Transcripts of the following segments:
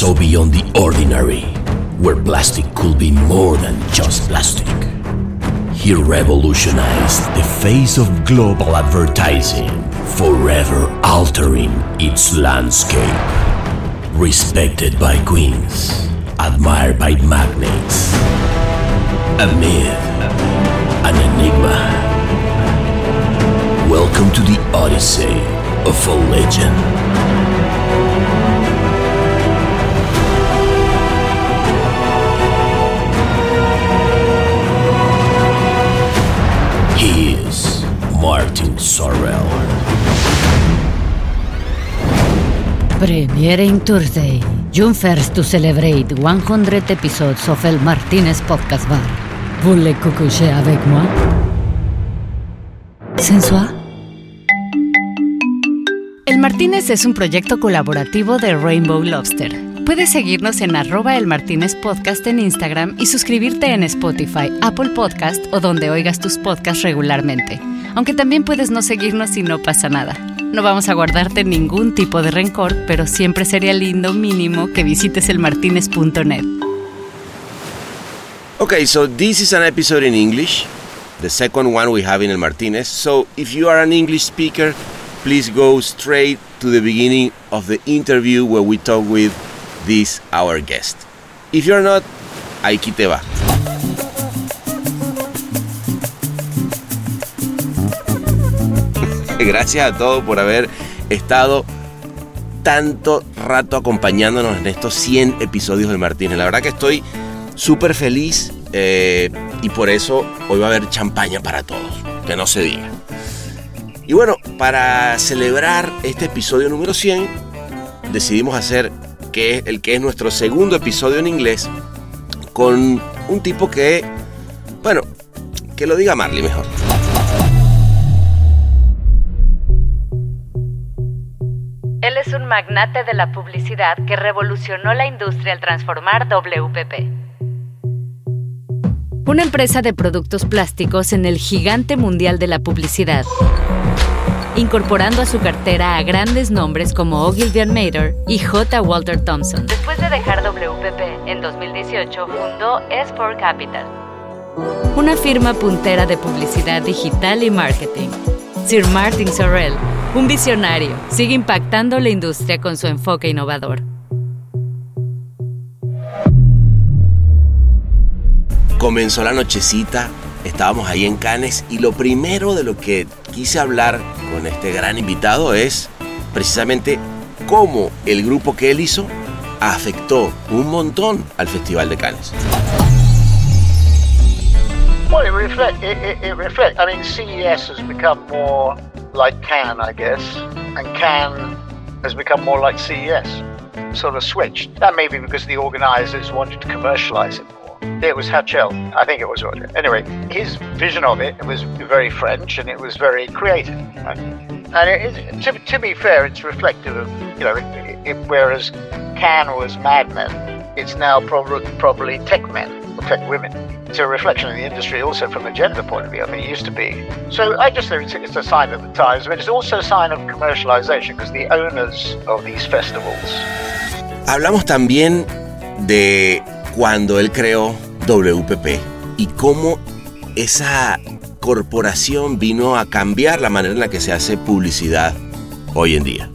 so beyond the ordinary, where plastic could be more than just plastic. He revolutionized the face of global advertising, forever altering its landscape. Respected by queens, admired by magnates. A myth, an enigma. Welcome to the Odyssey of a legend. Sorrell. Premiering Thursday, June 1st to celebrate 100 episodes of El Martinez Podcast Bar. Voulez coucher avec moi? Sensual. El Martínez es un proyecto colaborativo de Rainbow Lobster. Puedes seguirnos en arroba el Martínez Podcast en Instagram y suscribirte en Spotify, Apple Podcast o donde oigas tus podcasts regularmente. Aunque también puedes no seguirnos y no pasa nada. No vamos a guardarte ningún tipo de rencor, pero siempre sería lindo mínimo que visites elmartinez.net. Okay, so this is an episode in English, the second one we have in El Martinez. So if you are an English speaker, please go straight to the beginning of the interview where we talk with this our guest. If you're not, aquí te va. Gracias a todos por haber estado tanto rato acompañándonos en estos 100 episodios del Martínez. La verdad que estoy súper feliz eh, y por eso hoy va a haber champaña para todos, que no se diga. Y bueno, para celebrar este episodio número 100, decidimos hacer que el que es nuestro segundo episodio en inglés con un tipo que, bueno, que lo diga Marley mejor. Magnate de la publicidad que revolucionó la industria al transformar WPP. Una empresa de productos plásticos en el gigante mundial de la publicidad, incorporando a su cartera a grandes nombres como Ogilvy Mater y J. Walter Thompson. Después de dejar WPP en 2018, fundó S4 Capital, una firma puntera de publicidad digital y marketing. Sir Martin Sorrell, un visionario, sigue impactando la industria con su enfoque innovador. Comenzó la nochecita, estábamos ahí en Cannes y lo primero de lo que quise hablar con este gran invitado es precisamente cómo el grupo que él hizo afectó un montón al Festival de Cannes. Well, it reflect. It, it, it reflect. I mean, CES has become more like Cannes, I guess, and Cannes has become more like CES. Sort of switched. That may be because the organisers wanted to commercialise it more. It was Hatchuel, I think it was Roger. Anyway, his vision of it was very French and it was very creative. And to, to be fair, it's reflective of you know, it, it, whereas Cannes was Mad Men, it's now probably probably tech men, tech women. It's a reflection of the industry also from a gender point of view. I mean, it used to be. So I just think it's, it's a sign of the times, but it's also a sign of commercialization because the owners of these festivals. Hablamos también de cuando él creó WPP y cómo esa corporación vino a cambiar la manera en la que se hace publicidad hoy en día.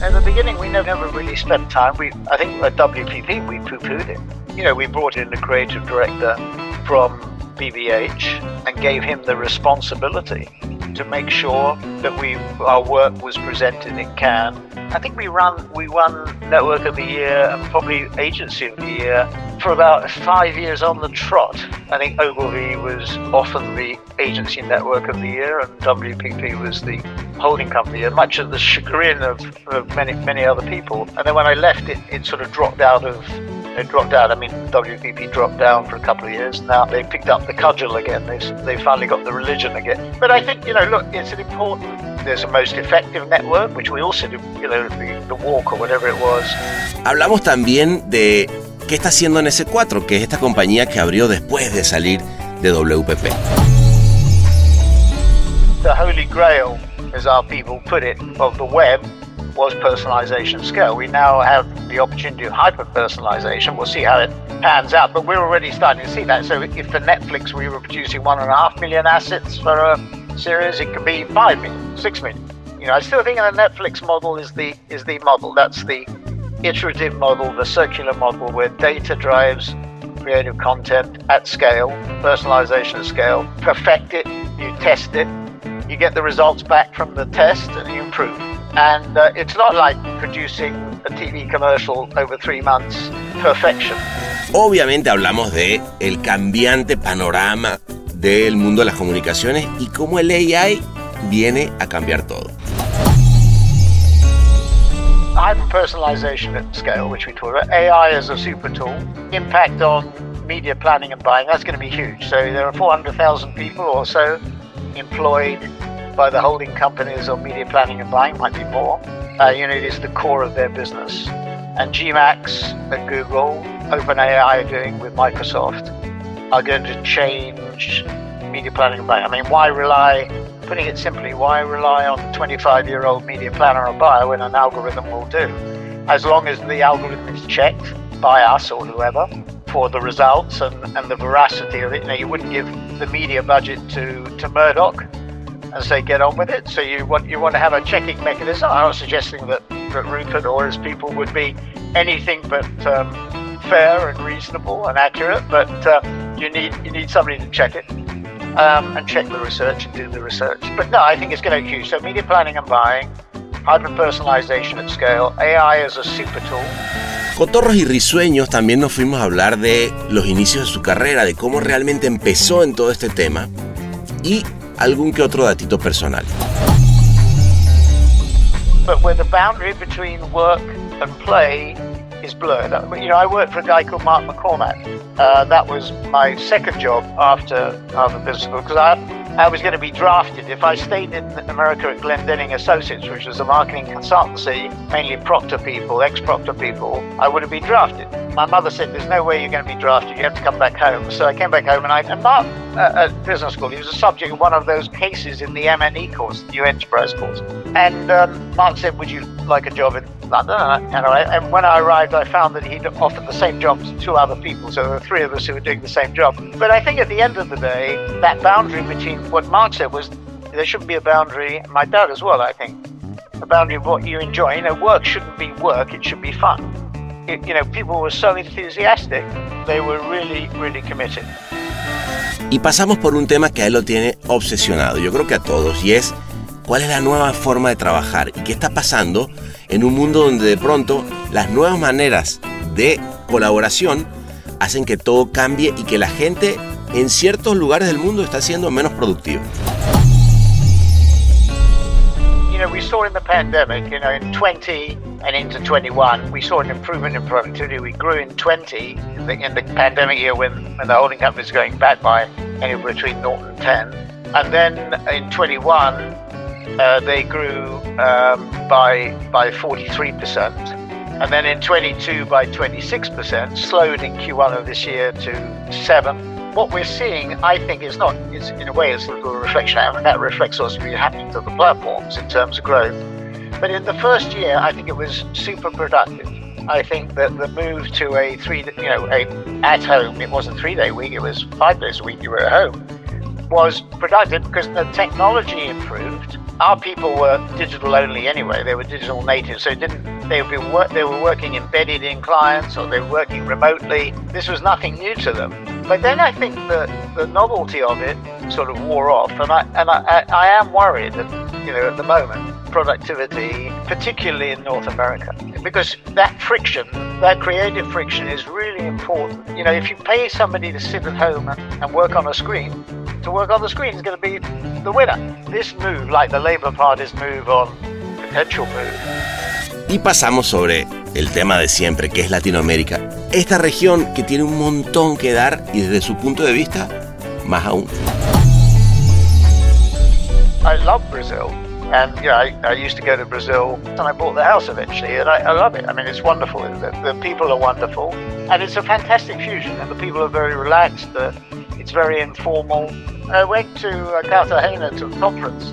At the beginning, we never, really spent time. We, I think at WPP, we poo-pooed it. You know, we brought in the creative director from BBH and gave him the responsibility to make sure that we our work was presented in Cannes. I think we run we won Network of the Year and probably Agency of the Year for about five years on the trot. I think Ogilvy was often the Agency Network of the Year and WPP was the holding company, and much of the chagrin of, of many many other people. And then when I left, it, it sort of dropped out of it dropped out. I mean, WPP dropped down for a couple of years. Now they picked up the cudgel again. They, they finally got the religion again. But I think, you know, look, it's an important, there's a most effective network, which we also do, you know, the, the WARC or whatever it was. Hablamos también de qué está haciendo NS4, que es esta compañía que abrió después de salir de WPP. The holy grail, as our people put it, of the web was personalization scale. We now have the opportunity of hyper personalization. We'll see how it pans out, but we're already starting to see that. So if for Netflix we were producing one and a half million assets for a series, it could be five million, six million. You know, I still think the Netflix model is the is the model. That's the iterative model, the circular model where data drives creative content at scale, personalization at scale, perfect it, you test it, you get the results back from the test and you improve. And uh, it's not like producing a TV commercial over three months, perfection. Obviamente hablamos de el cambiante panorama del mundo de las comunicaciones y cómo el AI viene a cambiar todo. hyper personalization at scale, which we talked about, AI as a super tool, impact on media planning and buying, that's going to be huge. So there are 400,000 people or so employed by the holding companies on media planning and buying, might be more. Uh, you know, it is the core of their business. And PMax at Google, OpenAI are doing with Microsoft, are going to change media planning and buying. I mean, why rely putting it simply, why rely on a 25 year old media planner or buyer when an algorithm will do? As long as the algorithm is checked by us or whoever for the results and, and the veracity of it, you know, you wouldn't give the media budget to, to Murdoch and say get on with it. So you want you want to have a checking mechanism. I'm not suggesting that, that Rupert or his people would be anything but um, fair and reasonable and accurate, but uh, you need you need somebody to check it um, and check the research and do the research. But no, I think it's going to huge. So media planning and buying, hyper personalization at scale, AI as a super tool. Cotorros y risueños también nos fuimos a hablar de los inicios de su carrera, de cómo realmente empezó en todo este tema y algún que otro datito personal. But where the boundary between work and play is blurred. You know, I worked for a guy called Mark McCormack. Uh, that was my second job after Harvard Business School because I, I was going to be drafted. If I stayed in America at Glendinning Associates, which was a marketing consultancy, mainly Procter people, ex-Procter people, I would have been drafted. My mother said, "There's no way you're going to be drafted. You have to come back home." So I came back home, and I and Mark uh, at business school, he was a subject of one of those cases in the MNE course, the New Enterprise course. And um, Mark said, "Would you like a job in London?" And, I, and when I arrived, I found that he'd offered the same job to two other people. So there were three of us who were doing the same job. But I think at the end of the day, that boundary between what Mark said was there shouldn't be a boundary. My dad as well, I think, a boundary of what you enjoy. You know, work shouldn't be work; it should be fun. It, you know, people were so enthusiastic; they were really, really committed. Y pasamos por un tema que a él lo tiene obsesionado, yo creo que a todos, y es cuál es la nueva forma de trabajar y qué está pasando en un mundo donde de pronto las nuevas maneras de colaboración hacen que todo cambie y que la gente en ciertos lugares del mundo está siendo menos productiva. You know, we saw in the pandemic, you know, in 20 and into 21, we saw an improvement in productivity. We grew in 20 in the, in the pandemic year when, when the holding company was going back by anywhere between 0 and 10. And then in 21, uh, they grew um, by by 43%. And then in 22 by 26%, slowed in Q1 of this year to 7. What we're seeing, I think, is not, is in a way, it's a little reflection, and that reflects what's happening to the platforms in terms of growth. But in the first year, I think it was super productive. I think that the move to a three, you know, a at home, it wasn't three day week, it was five days a week you were at home, was productive because the technology improved. Our people were digital only anyway; they were digital natives, so didn't they would be they were working embedded in clients or they were working remotely. This was nothing new to them. But then I think the the novelty of it sort of wore off, and I and I, I, I am worried that you know at the moment productivity, particularly in North America, because that friction, that creative friction, is really important. You know, if you pay somebody to sit at home and, and work on a screen, to work on the screen is going to be the winner. This move, like the Labour Party's move on potential move. Y pasamos sobre el tema de siempre, que es Latinoamérica. Esta región que tiene un montón que dar y desde su punto de vista, más aún. I love Brazil. And you know, I, I, used to go to Brazil, and I bought the house eventually, and I, I love it. I mean, it's wonderful. The, the, people are wonderful, and it's a fantastic fusion. And the people are very relaxed. It's very informal. I went to uh, Cartagena to a conference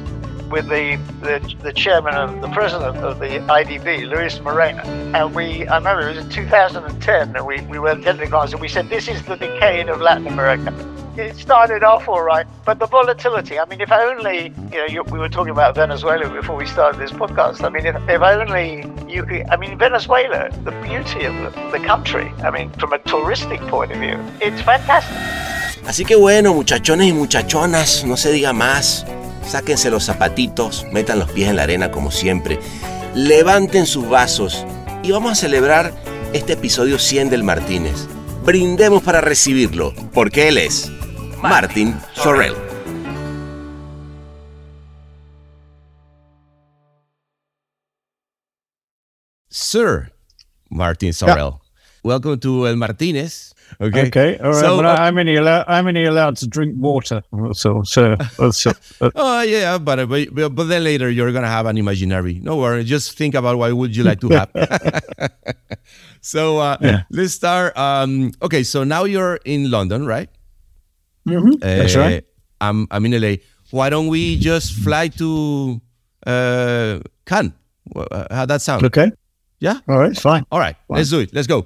with the, the, the chairman of the president of the IDB, Luis Moreno. And we, I remember it was in 2010, and we, we were attending class and we said, This is the decade of Latin America. It started off all right, but the volatility. I mean, if only, you know, you, we were talking about Venezuela before we started this podcast. I mean, if, if only you could, I mean, Venezuela, the beauty of the, the country, I mean, from a touristic point of view, it's fantastic. Así que bueno, muchachones y muchachonas, no se diga más. Sáquense los zapatitos, metan los pies en la arena como siempre, levanten sus vasos y vamos a celebrar este episodio 100 del Martínez. Brindemos para recibirlo, porque él es Martin Sorrell. Sir Martin Sorrell, welcome to El Martinez. Okay. Okay. All right. So, but uh, I'm only allowed. I'm only allowed to drink water. So, so, so uh, Oh yeah, but, but but then later you're gonna have an imaginary. No worry, just think about what would you like to have. so uh, Yeah. let's start. Um, okay, so now you're in London, right? that's Uh, right. I'm I'm in LA. Why don't we just fly to uh, Cannes? Uh, How'd that sound? Okay. Yeah. All right. Fine. All right, let's do it. Let's go.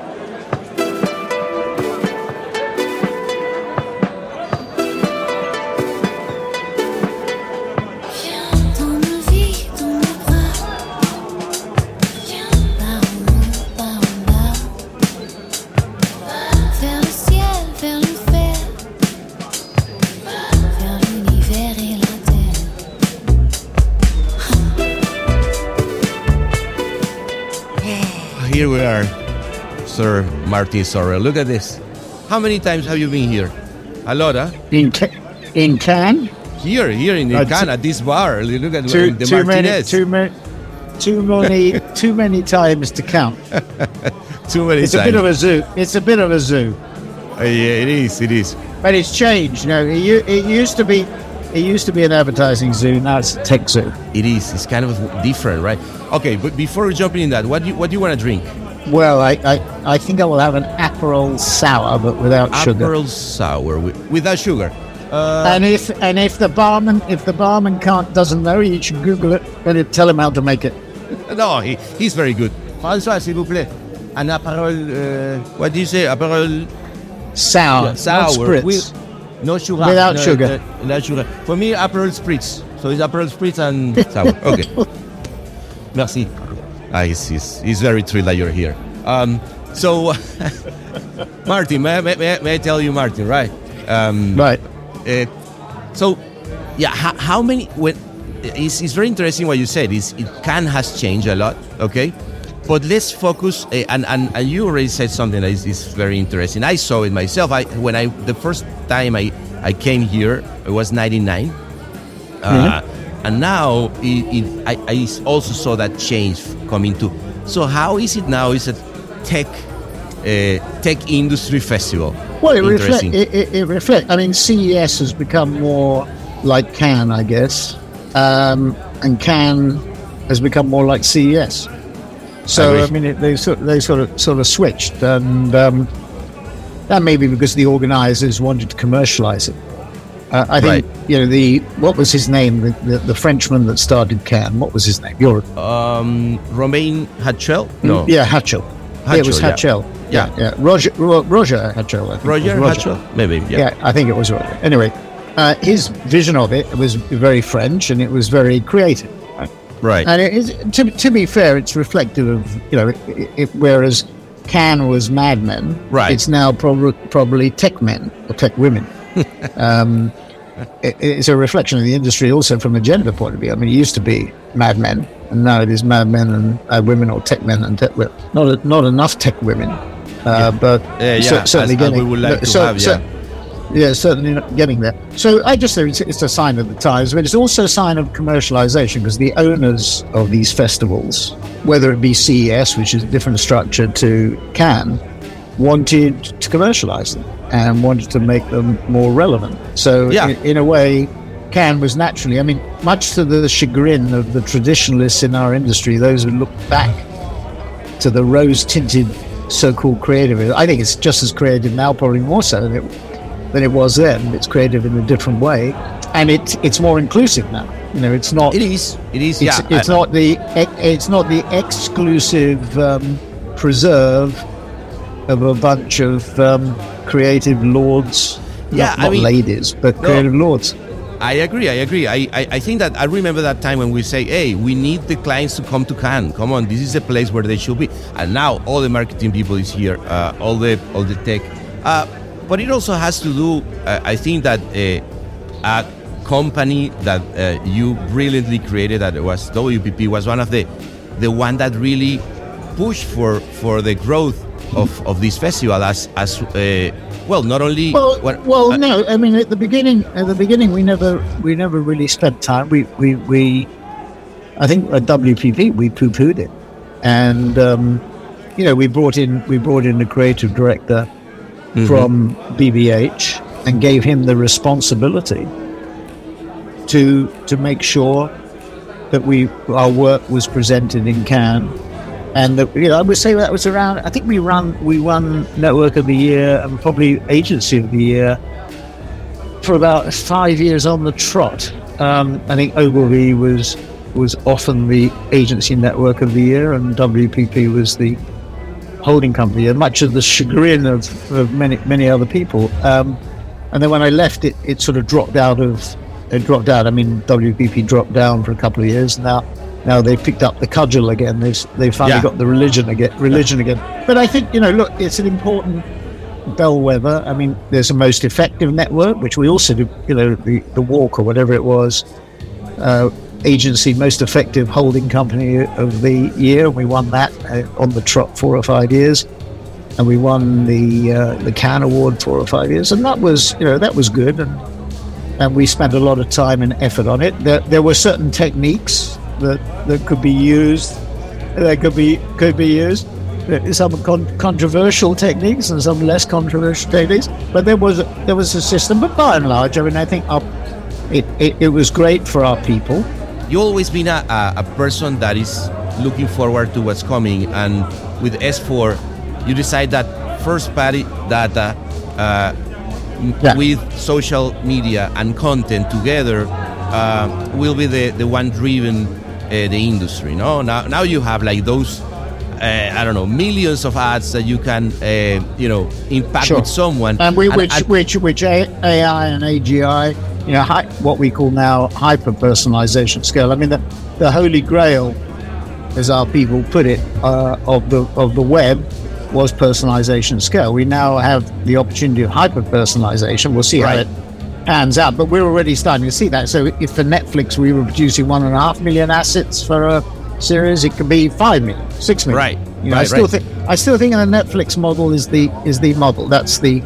Martin Sorrell. Look at this. How many times have you been here? A lot, huh? In Ca- in Cannes, Here, here in Uh, Cannes, t- at this bar. Look at too the too many Martinez. too many too many too many times to count. Too many It's a bit of a zoo. It's a bit of a zoo, Uh, yeah, it is. It is. but it's changed. You know, it, it used to be. It used to be an advertising zoo. Now it's a tech zoo. It is. It's kind of different, right? Okay, but before jumping in that, what do you, what do you want to drink? Well, I, I, I think I will have an Aperol sour, but without sugar. Aperol sour with, without sugar. Uh, And if and if the barman if the barman can't doesn't know, you should Google it and it- tell him how to make it. no, he, he's very good. François, s'il vous plaît. An Aperol. Uh, what do you say? Aperol Sour, sour not spritz. with no sugar. Without no, sugar. no, without sugar. For me, Aperol spritz. So it's Aperol spritz and sour. Okay. Merci. He's, he's, he's very thrilled that you're here. Um, so, Martin, may, I- may, may, I- tell you, Martin, right? Um, right. uh, so, yeah, how, how many? When it's, it's very interesting what you said. Is it Cannes has changed a lot, okay? But let's focus, uh, and, and and you already said something that is, is very interesting. I saw it myself. I when I the first time I I came here, it was '99, uh, and now it, it, I, I also saw that change coming too. So how is it now? Is it tech uh, tech industry festival? Well, it reflects. It, it, it reflect. I mean, CES has become more like Cannes, I guess, um, and Cannes has become more like CES. So I I, mean, it, they sort they sort of sort of switched, and um, that may be because the organisers wanted to commercialise it. Uh, I think Right. You know the what was his name, the, the, the Frenchman that started Cannes. What was his name? You're um, Romain Hatchuel? No. yeah, Hatchuel. Yeah, it was Hatchuel, Hatchuel. yeah. yeah, Roger Ro- Roger Hatchuel. I think. Roger It was Hatchuel? Maybe, yeah. Yeah, I think it was Roger. Anyway, uh, his vision of it was very French and it was very creative. Right. And it is, to, to be fair, it's reflective of, you know, it, it, whereas Cannes was Mad Men, Right. it's now prob- probably tech men or tech women. um, it's a reflection of the industry also from a gender point of view. I mean, it used to be Mad Men, and now it is Mad Men and uh, women or tech men and tech women. Not, not enough tech women, uh, but Yeah, yeah, cer- certainly as- as getting. we would like to cer- have, yeah. yeah, certainly not getting there. So I just think it's, it's a sign of the times, but it's also a sign of commercialization because the owners of these festivals, whether it be CES, which is a different structure to Cannes, wanted to commercialize them and wanted to make them more relevant. So Yeah. in, in a way, Cannes was naturally, I mean, much to the chagrin of the traditionalists in our industry, those who look back to the rose tinted so called creative. I think it's just as creative now, probably more so than it, than it was then. It's creative in a different way. And it, it's more inclusive now. You know, it's not. It is. It is. It's, yeah. it's I- not the it's not the exclusive um, preserve of a bunch of um, creative lords. Yeah, not, I not mean- ladies, but No. creative lords. I agree. I agree. I, I, I think that I remember that time when we say, hey, we need the clients to come to Cannes. Come on, this is the place where they should be. And now all the marketing people is here, uh, all the all the tech. Uh, but it also has to do, uh, I think that uh, a company that uh, you brilliantly created, that was WPP, was one of the the one that really pushed for for the growth of, of this festival as as uh, well. Not only Well, what- well, uh, no. I mean, at the beginning, at the beginning, we never, we never really spent time. We, we, we. I think at WPP we poo-pooed it, and um, you know, we brought in, we brought in a creative director from BBH and gave him the responsibility to to make sure that we our work was presented in Cannes and that, you know, I would say that was around. I think we run we won Network of the Year and probably Agency of the Year for about five years on the trot. Um, I think Ogilvy was was often the Agency Network of the Year, and WPP was the holding company, and much of the chagrin of, of many many other people. Um, and then when I left, it, it sort of dropped out of it dropped out. I mean, WPP dropped down for a couple of years. Now, now they've picked up the cudgel again. They've they've finally Yeah. got the religion again. Religion again. But I think you know, look, it's an important bellwether. I mean, there's a most effective network, which we also do. You know, the the WARC or whatever it was. Uh, agency most effective holding company of the year. We won that uh, on the trot four or five years, and we won the uh, the Cannes Award four or five years, and that was you know that was good, and and we spent a lot of time and effort on it. There, there were certain techniques that that could be used, that could be could be used. Some con- controversial techniques and some less controversial techniques, but there was there was a system. But by and large, I mean, I think our, it, it it was great for our people. you always been a, a, a person that is looking forward to what's coming and with s4 you decide that first party data uh, Yeah. with social media and content together uh, will be the, the one driven the industry no now now you have like those uh, I don't know millions of ads that you can uh, you know impact Sure. with someone and we, which, and- which, which AI and AGI, you know, hi, what we call now hyper personalization scale. I mean, the, the holy grail, as our people put it, uh, of the of the web was personalization scale. We now have the opportunity of hyper personalization. We'll see Right. how it pans out, but we're already starting to see that. So, if for Netflix we were producing one and a half million assets for a series, it could be five million, six million. Right, You know, I still right. think I still think the Netflix model is the is the model. That's the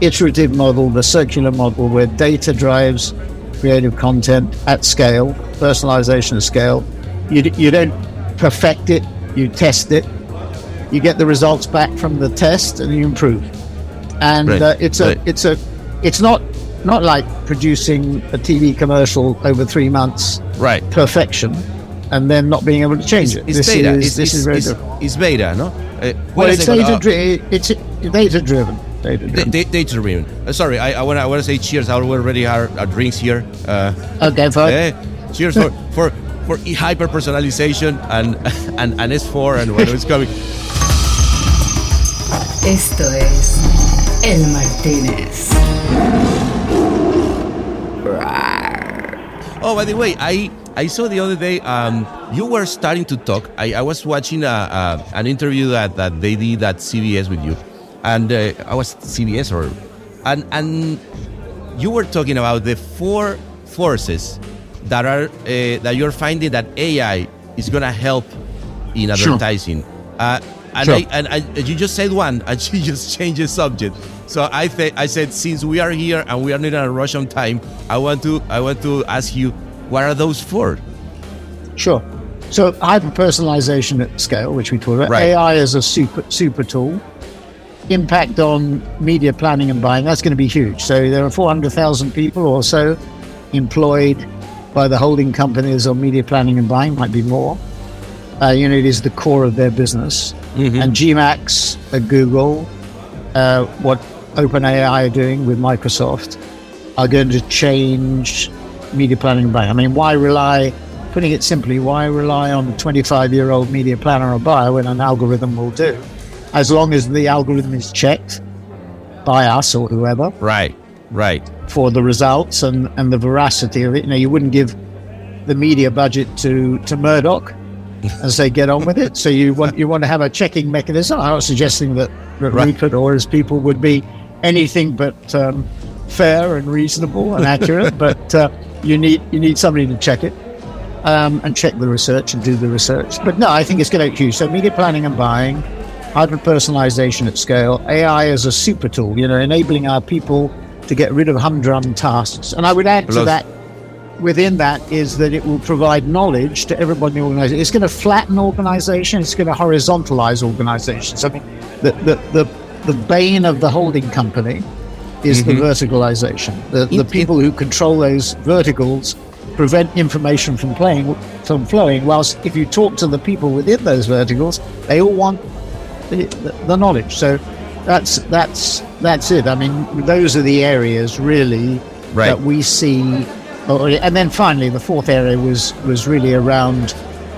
iterative model, the circular model, where data drives creative content at scale, personalization at scale. You, d- you don't perfect it, you test it, you get the results back from the test, and you improve. And Right, uh, it's a right. it's a it's not not like producing a TV commercial over three months right perfection and then not being able to change it. it's this beta is it's, this it's, is very it's, different. it's beta no uh, Well, it's data, uh, dri- it's data driven. Data Da- driven. da- data driven. Uh, sorry, I, I want to I wanna say cheers. I already our, our drinks here. Uh, okay, fine. eh, cheers for for for hyper personalization and and and S4 and what is coming. Esto es El Martínez. Oh, by the way, I I saw the other day um, you were starting to talk. I, I was watching a, a, an interview that, that they did at CBS with you, and uh, I was CBS or and and you were talking about the four forces that are uh, that you're finding that AI is gonna help in Sure. advertising. Uh, and Sure. I, and I, you just said one, and she just changed the subject. So I th- I said since we are here and we are not in a rush on time, I want to I want to ask you what are those for? Sure. So hyper personalization at scale, which we talked about, Right. AI is a super super tool. Impact on media planning and buying, that's going to be huge. So there are 400,000 people or so employed by the holding companies on media planning and buying, might be more. Uh, you know, it is the core of their business. And PMax at Google, uh, what OpenAI are doing with Microsoft, are going to change media planning by. I mean, why rely, putting it simply, why rely on a 25 year old media planner or buyer when an algorithm will do? As long as the algorithm is checked by us or whoever Right, right. for the results and, and the veracity of it. You know, you wouldn't give the media budget to, to Murdoch and say get on with it. So you want you want to have a checking mechanism. I'm not suggesting that, Right. Rupert or his people would be anything but um, fair and reasonable and accurate, but uh, you need you need somebody to check it. Um, and check the research and do the research. But no, I think it's going to huge. So media planning and buying, hyper personalization at scale, AI as a super tool, you know, enabling our people to get rid of humdrum tasks. And I would add to that, within that, is that it will provide knowledge to everybody in the organization. It's going to flatten organization, it's going to horizontalize organizations. I mean, the, the, the, the bane of the holding company is the mm-hmm. verticalization. The, the people who control those verticals prevent information from playing from flowing. Whilst if you talk to the people within those verticals, they all want the, the, the knowledge. So that's that's that's it. I mean, those are the areas really Right. that we see. Oh, And then finally, the fourth area was was really around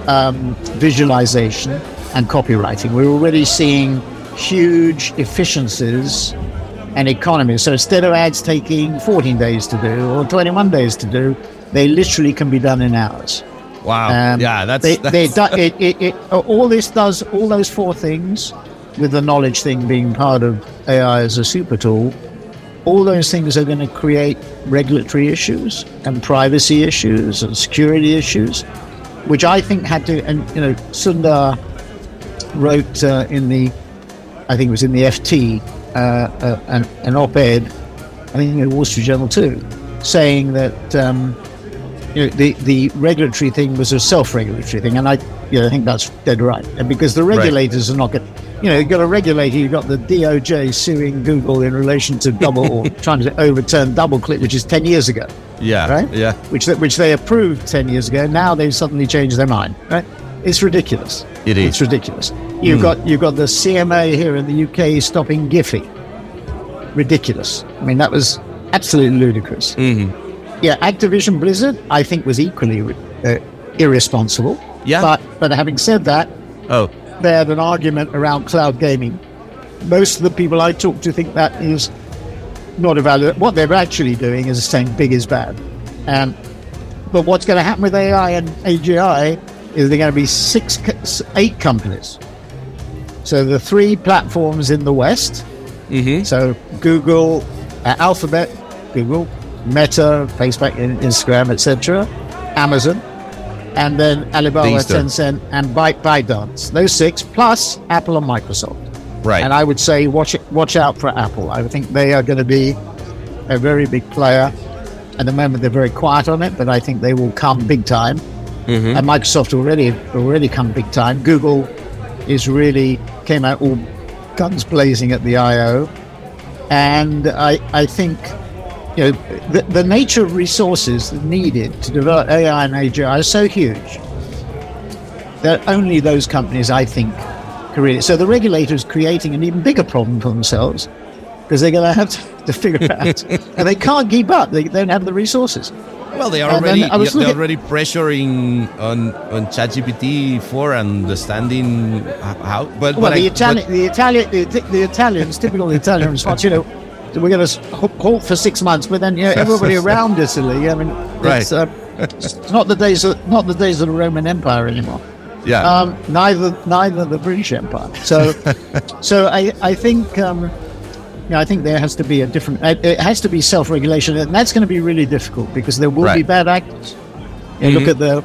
um, visualization and copywriting. We're already seeing huge efficiencies and economies. So instead of ads taking 14 days to do or 21 days to do, they literally can be done in hours. Wow. Um, yeah, that's, they, that's they do, it, it, it, all this does all those four things, with the knowledge thing being part of AI as a super tool. All those things are going to create regulatory issues and privacy issues and security issues, which I think had to. And you know, Sundar wrote uh, in the, I think it was in the FT, uh, uh, an, an op-ed, I think in the Wall Street Journal too, saying that um, you know, the, the regulatory thing was a self-regulatory thing, and I, you know, I think that's dead right. And because the regulators are not going, you know, you've got a regulator, you've got the DOJ suing Google in relation to double or trying to overturn DoubleClick, which is ten years ago, yeah, right? yeah. Which they, which they approved ten years ago. Now they've suddenly changed their mind, right? It's ridiculous. It is. It's ridiculous. You've got you've got the CMA here in the UK stopping Giphy. Ridiculous. I mean, that was absolutely ludicrous. Mm-hmm. Yeah, Activision Blizzard, I think, was equally uh, irresponsible. Yeah. But but having said that, Oh, they had an argument around cloud gaming. Most of the people I talk to think that is not a valid. What they're actually doing is saying big is bad. And but what's going to happen with AI and AGI is they're going to be six, eight companies. So the three platforms in the West. mm-hmm. So Google, uh, Alphabet, Google, Meta, Facebook, Instagram, etc. Amazon, and then Alibaba, Tencent, and Byte ByteDance. Those six plus Apple and Microsoft. right. And I would say watch it, watch out for Apple. I think they are going to be a very big player. At the moment, they're very quiet on it, but I think they will come big time. Mm-hmm. And Microsoft already already come big time. Google is really came out all guns blazing at the I/O, and I I think you know the, the nature of resources needed to develop AI and AGI are so huge that only those companies I think can really. So the regulators creating an even bigger problem for themselves because they're going to have to, figure it out, and they can't keep up. They don't have the resources. Well, they are And already they're looking- already pressuring on on ChatGPT for understanding how. But Well, but the I- Italian, the Italian, the, the Italians, typical Italian response. You know, we're going to halt for six months, but then you know, everybody around Italy. I mean, it's, Right. uh, it's not the days, of, not the days of the Roman Empire anymore. yeah, Um, neither, neither the British Empire. So, so I, I think, um, you know, I think there has to be a different. It has to be self-regulation, and that's going to be really difficult because there will be Right. Mm-hmm. bad actors. You look at the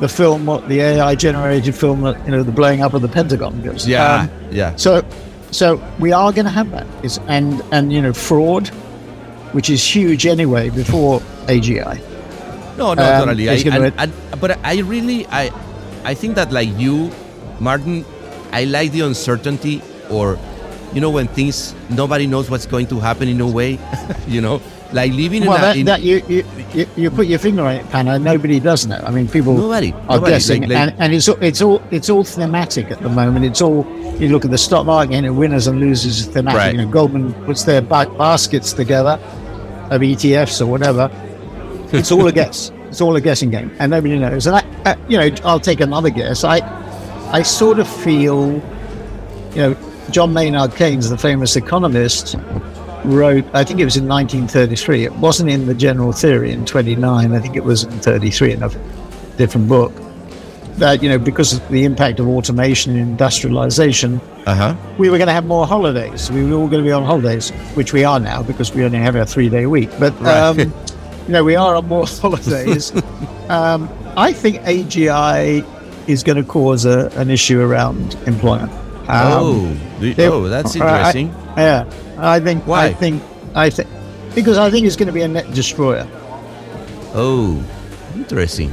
the film, what the AI-generated film, that you know, the blowing up of the Pentagon goes. yeah, Um, yeah. so, so we are going to have that. It's, and and you know fraud, which is huge anyway before AGI. No, no, Um, totally. I, and, and, but I really, I, I think that like you, Martin, I like the uncertainty, or, you know, when things nobody knows what's going to happen in a way, you know, Like living in Well, a that, in, that you, you, you, put your finger on it, Panna. Nobody does know. I mean, people Nobody, are nobody, guessing, like- like- and, and it's all- it's all it's all thematic at the moment. It's all you look at the stock market and it winners and losers is thematic. Right. You know, Goldman puts their ba- baskets together of ETFs or whatever. It's all a guess. It's all a guessing game, and nobody knows. And I, uh, you know, I'll take another guess. I, I sort of feel, you know, John Maynard Keynes, the famous economist, wrote, I think it was in 1933. It wasn't in the General Theory in 29. I think it was in 33 in a different book. That, you know, because of the impact of automation and industrialization, uh-huh. we were going to have more holidays. We were all going to be on holidays, which we are now because we only have a three day week. But, um, you know, we are on more holidays. um, I think AGI is going to cause a, an issue around employment. Um, oh, do- they- oh, that's I- interesting. yeah, I think. Why? I think. I think because I think it's going to be a net destroyer. oh, interesting.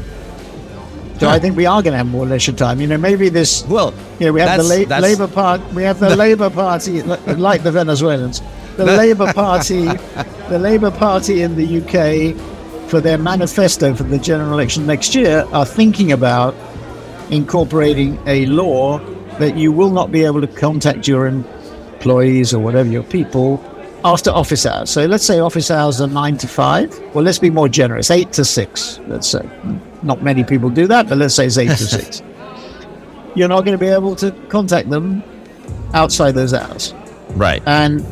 So I think we are going to have more leisure time. You know, maybe this. Well, You know, we have the la- Labour Party. We have the Labour Party, like the Venezuelans. The Labour Party, the Labour Party in the UK, for their manifesto for the general election next year, are thinking about incorporating a law that you will not be able to contact your employees or whatever your people after office hours. So let's say office hours are nine to five. Well, let's be more generous, eight to six. Let's say not many people do that, but let's say it's eight to six. You're not going to be able to contact them outside those hours. Right. And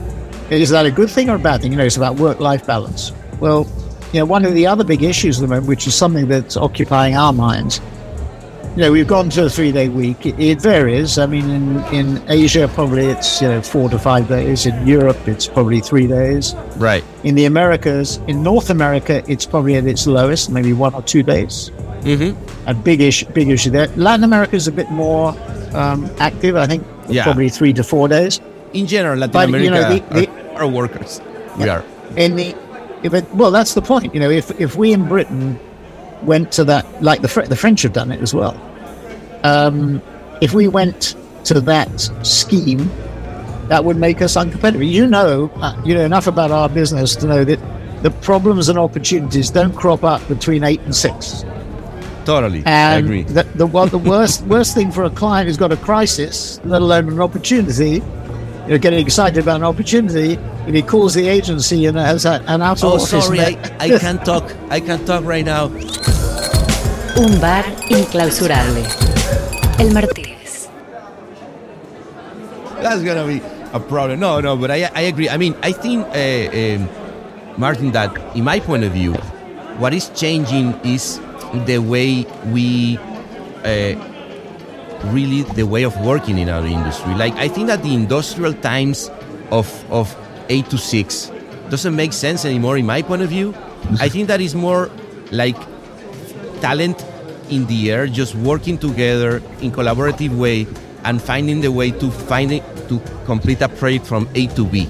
is that a good thing or a bad thing? You know, it's about work-life balance. Well, you know, one of the other big issues at the moment, which is something that's occupying our minds, you know, we've gone to a three-day week. It, it varies. I mean, in, in Asia, probably it's, you know, four to five days. In Europe, it's probably three days. Right. In the Americas, in North America, it's probably at its lowest, maybe one or two days. Mm-hmm. A big issue, big issue there. Latin America is a bit more um, active. I think Yeah. probably three to four days. In general, Latin But, America you know, the- the- are, are workers. We are. in the if it, well that's the point you know if if we in britain went to that like the the french have done it as well um if we went to that scheme that would make us uncompetitive you know uh, you know enough about our business to know that the problems and opportunities don't crop up between 8 and 6 Totally. I agree. the, the, the worst worst thing for a client who's got a crisis let alone an opportunity you know, getting excited about an opportunity if he calls the agency and has a, an out of Oh, office sorry, I, I can't talk. I can't talk right now. Un bar inclausurable. El Martínez. That's gonna be a problem. No, no, but I, I agree. I mean, I think, uh, um, Martin, that in my point of view, what is changing is the way we, uh, really the way of working in our industry. Like, I think that the industrial times of of eight to six doesn't make sense anymore. In my point of view, I think that is more like talent in the air, just working together in collaborative way and finding the way to find it to complete a project from A to B.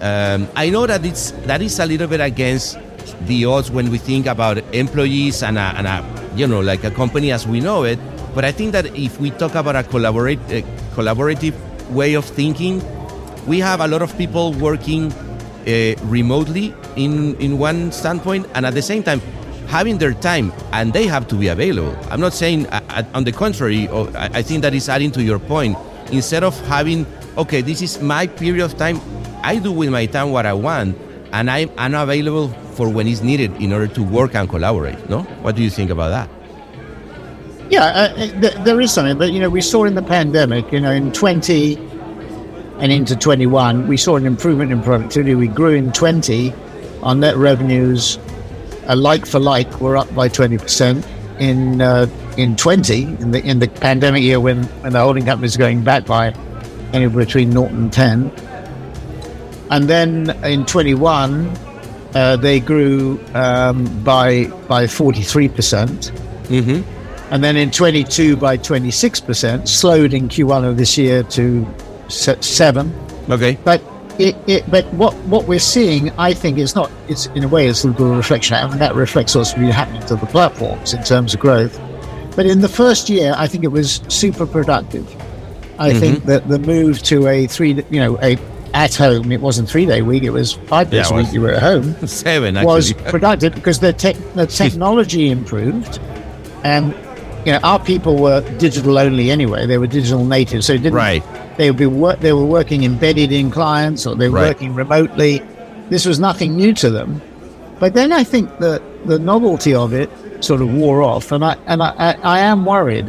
Um, I know that it's that is a little bit against the odds when we think about employees and a, and a you know like a company as we know it. But I think that if we talk about a a collaborative way of thinking, we have a lot of people working uh, remotely in in one standpoint, and at the same time having their time, and they have to be available. I'm not saying, uh, uh, on the contrary, I think that is adding to your point. Instead of having, okay, this is my period of time, I do with my time what I want, and I'm, I'm available for when it's needed in order to work and collaborate. No, what do you think about that? Yeah, uh, th- there is something, but you know, we saw in the pandemic, you know, in 20 and into 21, we saw an improvement in productivity. We grew in 20, our net revenues, uh, like for like, were up by 20%. In uh, in 20, in the in the pandemic year, when, when the holding company was going back by anywhere between 0 and 10, and then in 21, uh, they grew um, by by 43 percent. Mm-hmm. And then in 22 by 26%, slowed in Q1 of this year to 7. Okay. But it, it but what, what we're seeing, I think, is not, it's in a way, it's a little reflection. I mean, that reflects what's been happening to the platforms in terms of growth. But in the first year, I think it was super productive. I think that the move to a three, you know, a at home. It wasn't three day week; it was five days Yeah, a week. You were at home. Seven was productive because the tech the technology improved, and you know our people were digital only anyway. They were digital natives, so it didn't Right. they would be wor- they were working embedded in clients or they were Right. working remotely. This was nothing new to them. But then I think that the novelty of it sort of wore off, and I and I, I, I am worried,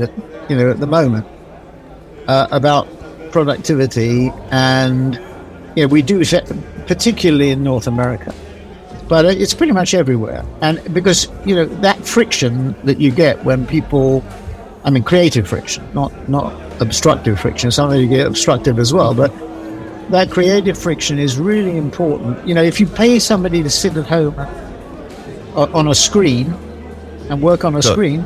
you know, at the moment uh, about productivity, and you know, we do, particularly in North America, but it's pretty much everywhere. And because you know that friction that you get when people, I mean, creative friction, not not obstructive friction. Sometimes you get obstructive as well, but that creative friction is really important. You know, if you pay somebody to sit at home on a screen and work on a So- screen,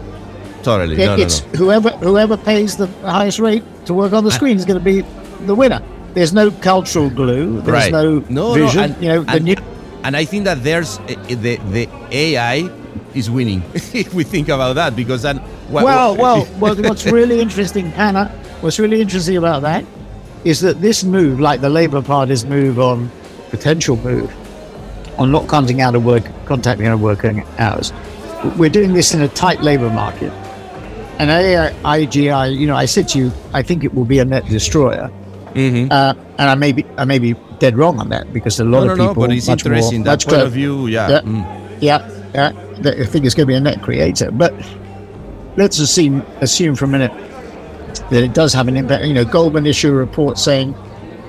Totally. it- No, no, it's no. whoever whoever pays the highest rate to work on the screen is going to be the winner. There's no cultural glue. There's right. no, no, vision. No, and, you know, the new, and I think that there's uh, the the AI is winning if we think about that because then what, well, what- well, well, what's really interesting, Hannah, what's really interesting about that is that this move, like the Labour Party's move on potential move on not counting out of work, contacting out of working hours, we're doing this in a tight labour market. And AI, AGI, you know, I said to you, I think it will be a net destroyer. Mhm. Uh, and I may be, I may be dead wrong on that because a lot no, no, of no, people, but it's much more- interesting that much point of view. Yeah. Yeah. Mm. yeah, yeah. that I think it's going to be a net creator. But let's assume assume for a minute that it does have an impact. You know, Goldman issue a report saying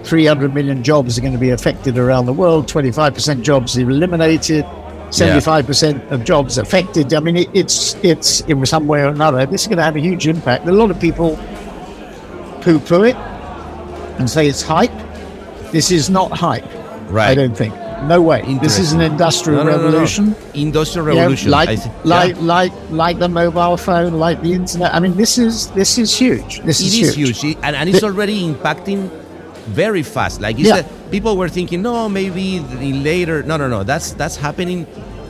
300 million jobs are going to be affected around the world. 25% jobs eliminated. 75% of jobs affected. I mean, it, it's it's in some way or another. This is going to have a huge impact. A lot of people poo-poo it and say it's hype. This is not hype. Right. I don't think. No way. This is an industrial No, no, no, no. revolution. Industrial Yeah, revolution. like I thi- like yeah. like like the mobile phone, like the internet. I mean, this is this is huge. This It is, is huge. huge, and, and it's already impacting very fast. Like you Yeah. said, people were thinking, no, maybe later. No, no, no. That's that's happening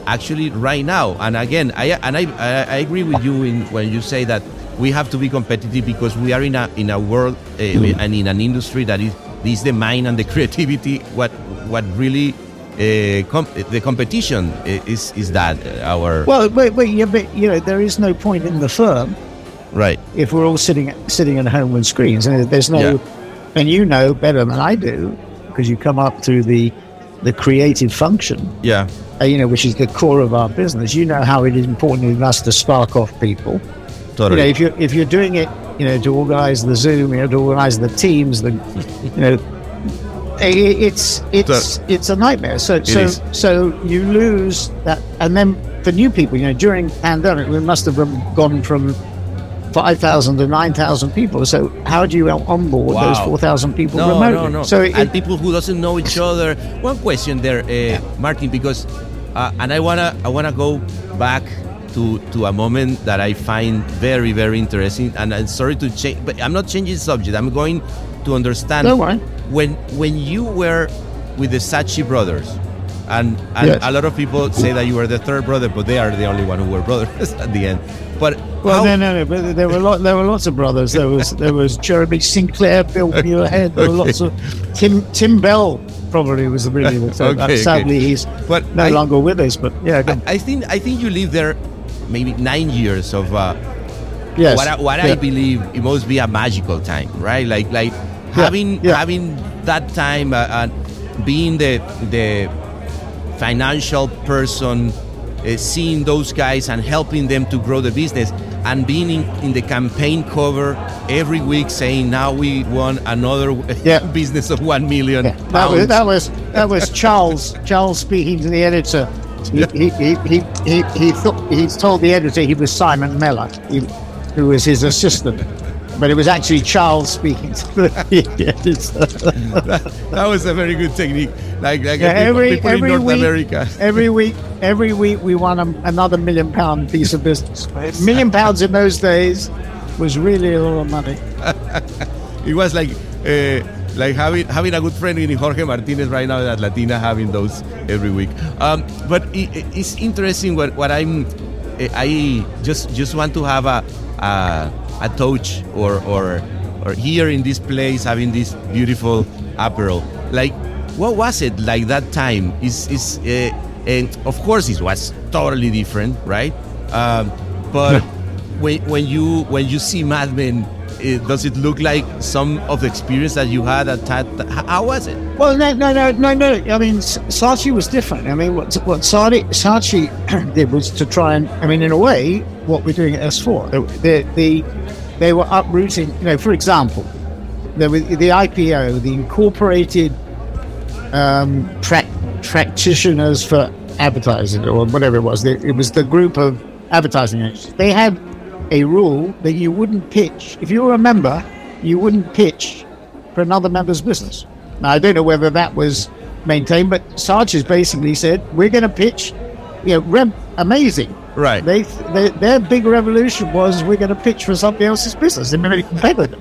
actually right now. And again, I and I I, I agree with you in when you say that we have to be competitive because we are in a in a world uh, and in an industry that is is the mind and the creativity. What what really. Uh, com- the competition is is that our Well, but, but, yeah, but you know, there is no point in the firm right if we're all sitting sitting at home with screens, and there's no. Yeah. And you know better than I do because you come up through the the creative function. yeah uh, you know, which is the core of our business. You know how it is important in us to spark off people. Totally You know, if you're if you're doing it, you know, to organize the Zoom, you know, to organize the teams, the, you know, i- it's it's it's a nightmare. So so is. so you lose that, and then for new people, you know, during pandemic, we must have gone from. 5,000 to 9,000 people. So, how do you onboard those 4,000 people no, remotely? No, no, So, it, and people who doesn't know each other. One question there, uh, Martin, because uh, and I wanna I wanna go back to to a moment that I find very very interesting. And I'm sorry to change, but I'm not changing subject. I'm going to understand. Don't worry. When when you were with the Saatchi brothers. And, and Yes. a lot of people say that you were the third brother, but they are the only one who were brothers at the end. But Well, no, no, no. But there were lot, there were lots of brothers. There was there was Jeremy Sinclair, Bill Muirhead. There were lots of Tim Tim Bell. Probably was the really the third. Okay, Sadly, okay. he's But no I- longer with us. But yeah. I, I think I think you lived there maybe nine years of uh, yes. what, I, what yeah. I believe it must be a magical time, right? Like like having yeah. having that time uh, and being the the financial person, uh, seeing those guys and helping them to grow the business, and being in, in the campaign cover every week saying now we won another Yeah. business of one million Yeah, that was that was that was Charles Charles speaking to the editor. He he he he he, he, thought, he told the editor he was Simon Mellor, he, who was his assistant. But it was actually Charles speaking to the editor. that was a very good technique. Like like Yeah, people, every people every in North week, America. every week, every week we won a, another million pound piece of business. A million pounds in those days was really a lot of money. it was like uh, like having having a good friend in Jorge Martinez right now at Latina having those every week. Um, but it, it's interesting what what I'm I just just want to have a a, a touch or or or here in this place having this beautiful apparel like what was it like that time? Is is uh, and of course it was totally different, right? Um, but when when you when you see Mad Men, uh, does it look like some of the experience that you had at that? How was it? Well, no, no, no, no, no. I mean, Saatchi was different. I mean, what what Saatchi, Saatchi did was to try and, I mean, in a way, what we're doing at S4, the, the they were uprooting. You know, for example, was the IPA, the Incorporated um, prac- Practitioners for Advertising, or whatever it was. It was the group of advertising agencies. They had a rule that you wouldn't pitch if you were a member, you wouldn't pitch for another member's business. Now, I don't know whether that was maintained, but Saatchis basically said, we're going to pitch, you know, rem- amazing. Right. They, they, their big revolution was we're going to pitch for somebody else's business. They're very competitive.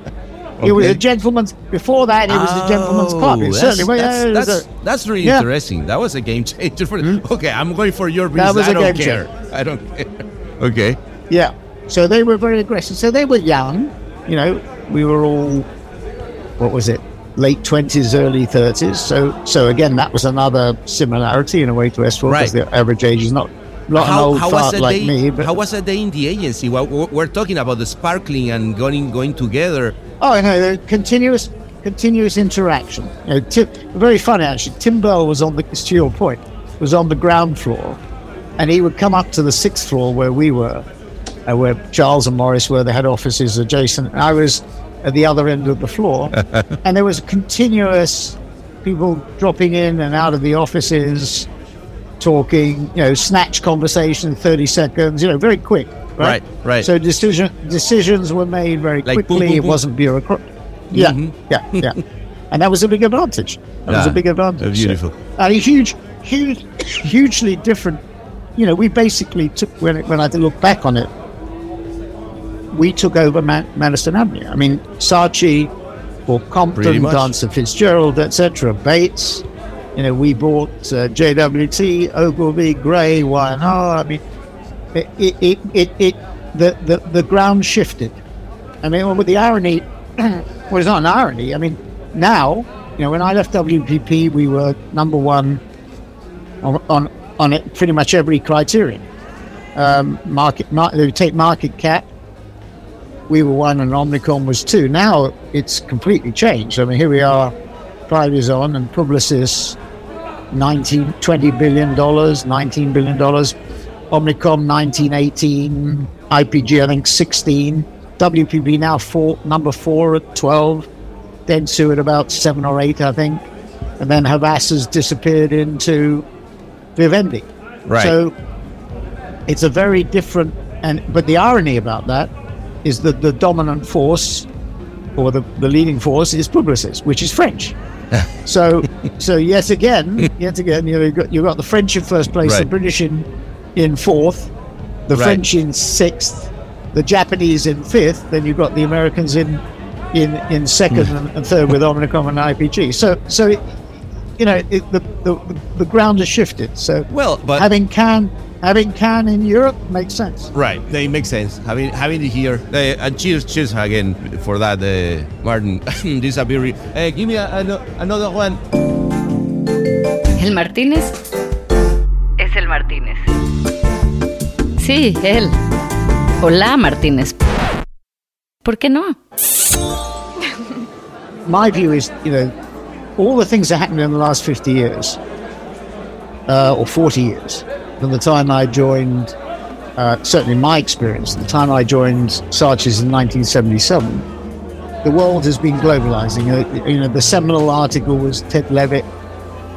It was a Okay. gentleman's, before that, it was a gentleman's club. Oh, it Oh, that's, certainly that's, yeah, that's, a- that's really Yeah. interesting. That was a game changer. For, hmm? Okay, I'm going for your That business. was I a don't game care. changer. I don't care. Okay. Yeah. So they were very aggressive. So they were young. You know, we were all, what was it, late 20s, early 30s. So so again, that was another similarity in a way to S4 Right. because the average age is not, not an how, old how was fart like day? me. But, how was a day in the agency? Well, we're talking about the sparkling and going going together. Oh, no, continuous continuous interaction. You know, Tim, very funny actually. Tim Bell was on the, to your point, was on the ground floor and he would come up to the sixth floor where we were, uh, where Charles and Maurice were, the head offices adjacent. I was at the other end of the floor, and there was continuous people dropping in and out of the offices, talking, you know, snatch conversation, 30 seconds, you know, very quick. Right, Right, right. So decision decisions were made very Like boom, quickly. boom, it wasn't bureaucratic. Yeah, Mhm. yeah, yeah. and that was a big advantage. That was a big advantage. beautiful. And a huge, huge, hugely different. You know, we basically took when it, when I look back on it, we took over Man- Madison Avenue. I mean, Saatchi, or Compton. Dancer Fitzgerald, etc. Bates. You know, we bought uh, JWT, Ogilvy, Grey, Y&R. I mean, it, it, it, it, it the, the, the ground shifted. I mean, well, with the irony, well, it's not an irony. I mean, now, you know, when I left WPP, we were number one on on, on it, pretty much every criterion. Um, market, mar- they would take market cap. We were one, and Omnicom was two. Now it's completely changed. I mean, here we are, five years on, and Publicis, 19, 20 billion dollars, 19 billion dollars. Omnicom 19, 18, IPG I think 16, WPP now four, number four at 12, Dentsu at about seven or eight I think, and then Havas has disappeared into Vivendi. Right. So it's a very different, and but the irony about that is that the dominant force or the, the leading force is Publicis, which is French. so, so yet again, yet again, you know, you've got, you've got the French in first place, the British in, in fourth, the Right. French in sixth, the Japanese in fifth, then you've got the Americans in in in second Hmm. and, and third with Omnicom and IPG. So, so it, you know, it, the, the the ground has shifted. So, Well, but having Cannes having Cannes in Europe makes sense. right, they make sense. Having having it here. Uh, and cheers, cheers again for that, uh, Martin. this is a very. Uh, give me a, ano- another one. El Martínez es el Martínez. Sí, él. Hola, Martínez. ¿Por qué no? my view is, you know, all the things that happened in the last 50 years, uh, or 40 years, from the time I joined, uh, certainly my experience, the time I joined Saatchis in 1977, the world has been globalizing. Uh, you know, the seminal article was Ted Levitt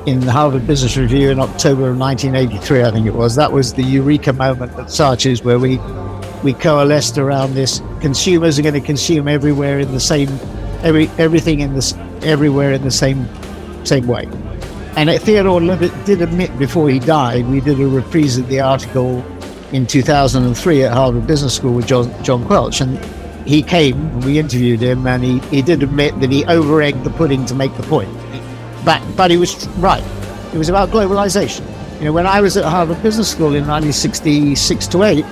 in the Harvard Business Review in October of 1983, I think it was. That was the eureka moment at Saatchis where we we coalesced around this. Consumers are going to consume everywhere in the same, every everything in this everywhere in the same same way. And Theodore Levitt did admit before he died, we did a reprise of the article in 2003 at Harvard Business School with John, John Quelch, and he came and we interviewed him, and he, he did admit that he over egged the pudding to make the point. But but he was right. It was about globalization. You know, when I was at Harvard Business School in 1966 to 8,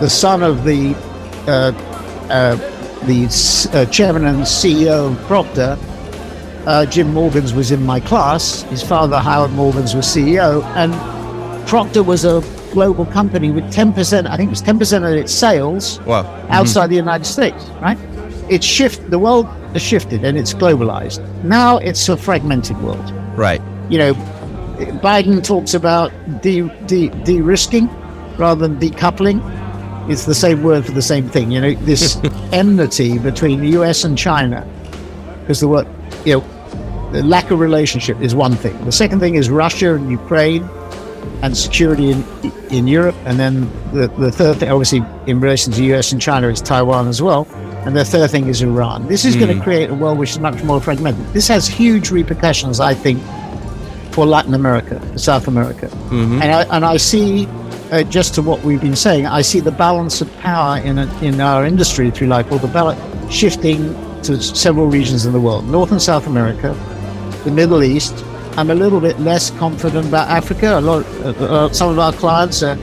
the son of the uh, uh, the uh, chairman and CEO of Procter uh, Jim Morgens was in my class. His father, Howard Morgens, was CEO, and Procter was a global company with 10%, I think it was 10% of its sales Wow. outside the United States, right? It's shift, the world has shifted and it's globalized. Now it's a fragmented world. Right. You know, Biden talks about de, de, de-risking rather than decoupling. It's the same word for the same thing. You know, this enmity between the US and China, because the word, you know, the lack of relationship is one thing. The second thing is Russia and Ukraine and security in in Europe, and then the, the third thing, obviously, in relation to US and China, is Taiwan as well. And the third thing is Iran. This is going to create a world which is much more fragmented. This has huge repercussions, I think, for Latin America, South America, and I and I see. Uh, just to what we've been saying, I see the balance of power in a, in our industry, if you like, or the balance shifting to several regions in the world, North and South America, the Middle East. I'm a little bit less confident about Africa. A lot, uh, uh, some of our clients are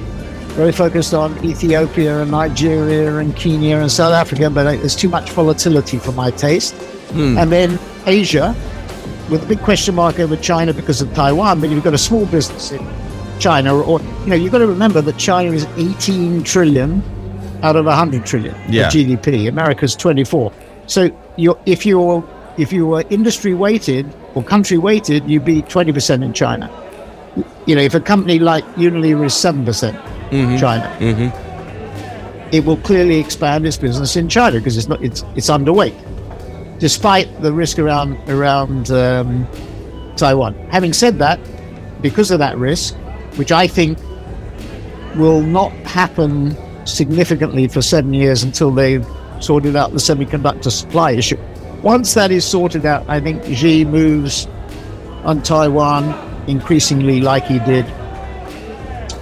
very focused on Ethiopia and Nigeria and Kenya and South Africa, but there's too much volatility for my taste. And then Asia, with a big question mark over China because of Taiwan, but you've got a small business in China, or you know, you've got to remember that China is 18 trillion out of 100 trillion Yeah. of GDP. America's 24. So you're, if you're if you were industry weighted or country weighted, you'd be 20% in China. You know, if a company like Unilever is 7% China, it will clearly expand its business in China because it's not it's it's underweight, despite the risk around around um, Taiwan. Having said that, because of that risk, which I think will not happen significantly for seven years until they've sorted out the semiconductor supply issue. Once that is sorted out, I think Xi moves on Taiwan increasingly like he did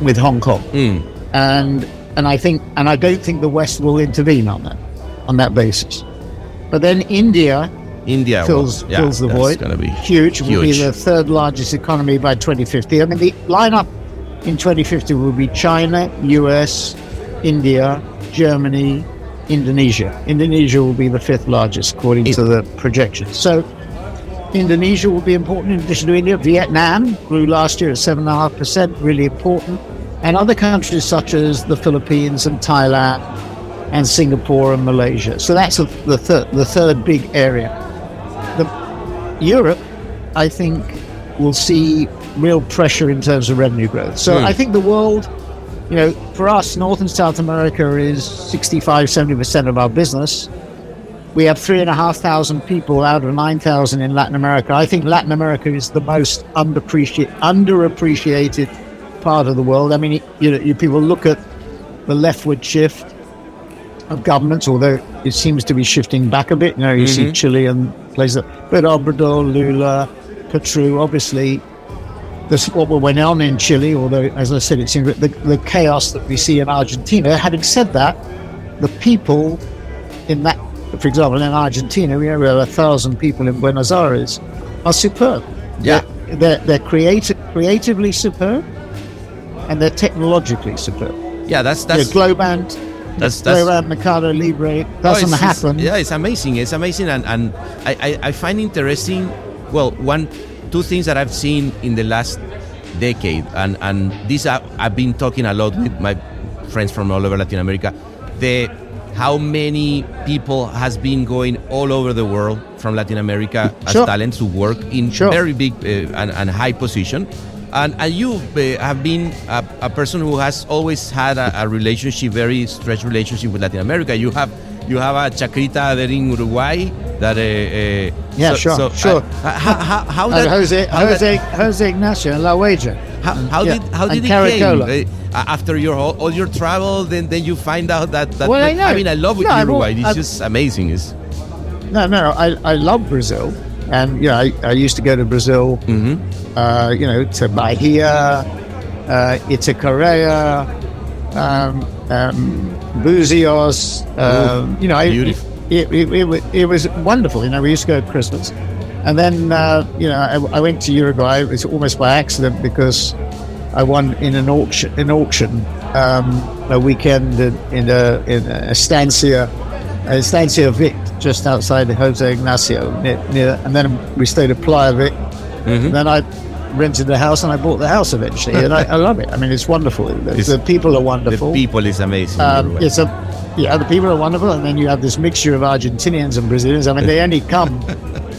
with Hong Kong. Hmm. And and I think and I don't think the West will intervene on that on that basis. But then India India fills well, yeah, fills the void. Gonna be huge. Will be the third largest economy by 2050. I mean, the lineup in 2050 will be China, US, India, Germany, Indonesia. Indonesia will be the fifth largest according to the projections. So. Indonesia will be important in addition to India. Vietnam grew last year at 7.5%, really important. And other countries such as the Philippines and Thailand and Singapore and Malaysia. So that's the, third, the third big area. The, Europe, I think, will see real pressure in terms of revenue growth. So hmm. I think the world, you know, for us, North and South America is 65, 70% of our business. We have three and a half thousand people out of 9,000 in Latin America. I think Latin America is the most underappreciated, underappreciated part of the world. I mean, you know, you people look at the leftward shift of governments, although it seems to be shifting back a bit. You know, you see mm-hmm. Chile and places, but Obrador, Lula, Petro, obviously, this what went on in Chile. Although, as I said, it seems the, the chaos that we see in Argentina. Having said that, the people in that, for example, in Argentina, we have a thousand people in Buenos Aires, are superb. Yeah. they're they're, they're creative, creatively superb, and they're technologically superb. yeah, that's Yeah, that's Globant, that's that's Globant, Mercado Libre Oh, doesn't it's- it's- happen. yeah, it's amazing. It's amazing, and and I, I, I find interesting. Well, one, two things that I've seen in the last decade, and and these I, I've been talking a lot with my friends from all over Latin America. The how many people has been going all over the world from Latin America as Sure. talents to work in Sure. very big uh, and, and high position. And, and you uh, have been a, a person who has always had a, a relationship, very stretched relationship with Latin America. You have you have a chacrita there in Uruguay that uh, uh, Yeah, so- sure, so, sure. uh, how, how, how And that, Jose, how that- Jose, Jose Ignacio La Huella. how, how Yeah, did how and did it Caracola. came? Uh, after your all, all your travel, then then you find out that, that Well, I know. I mean, I love No, Uruguay. It's I've- just amazing. It's, No, no, I, I love Brazil. And, you know, I, I used to go to Brazil, uh, you know, to Bahia, uh, Itacaré, um, um, Buzios. Um, you know, beautiful. it, it, it, it was wonderful. You know, we used to go at Christmas. And then, uh, you know, I, I went to Uruguay. It was almost by accident because I won in an auction, an auction um, a weekend in, in a in a Estancia, a Estancia Vik just outside the Jose Ignacio, near, near, and then we stayed at Playa Vik. Mm-hmm. Then I rented the house and I bought the house eventually, and I, I love it. I mean, it's wonderful. The, It's- the people are wonderful. The people is amazing. Um, it's a yeah, the people are wonderful, and then you have this mixture of Argentinians and Brazilians. I mean, they only come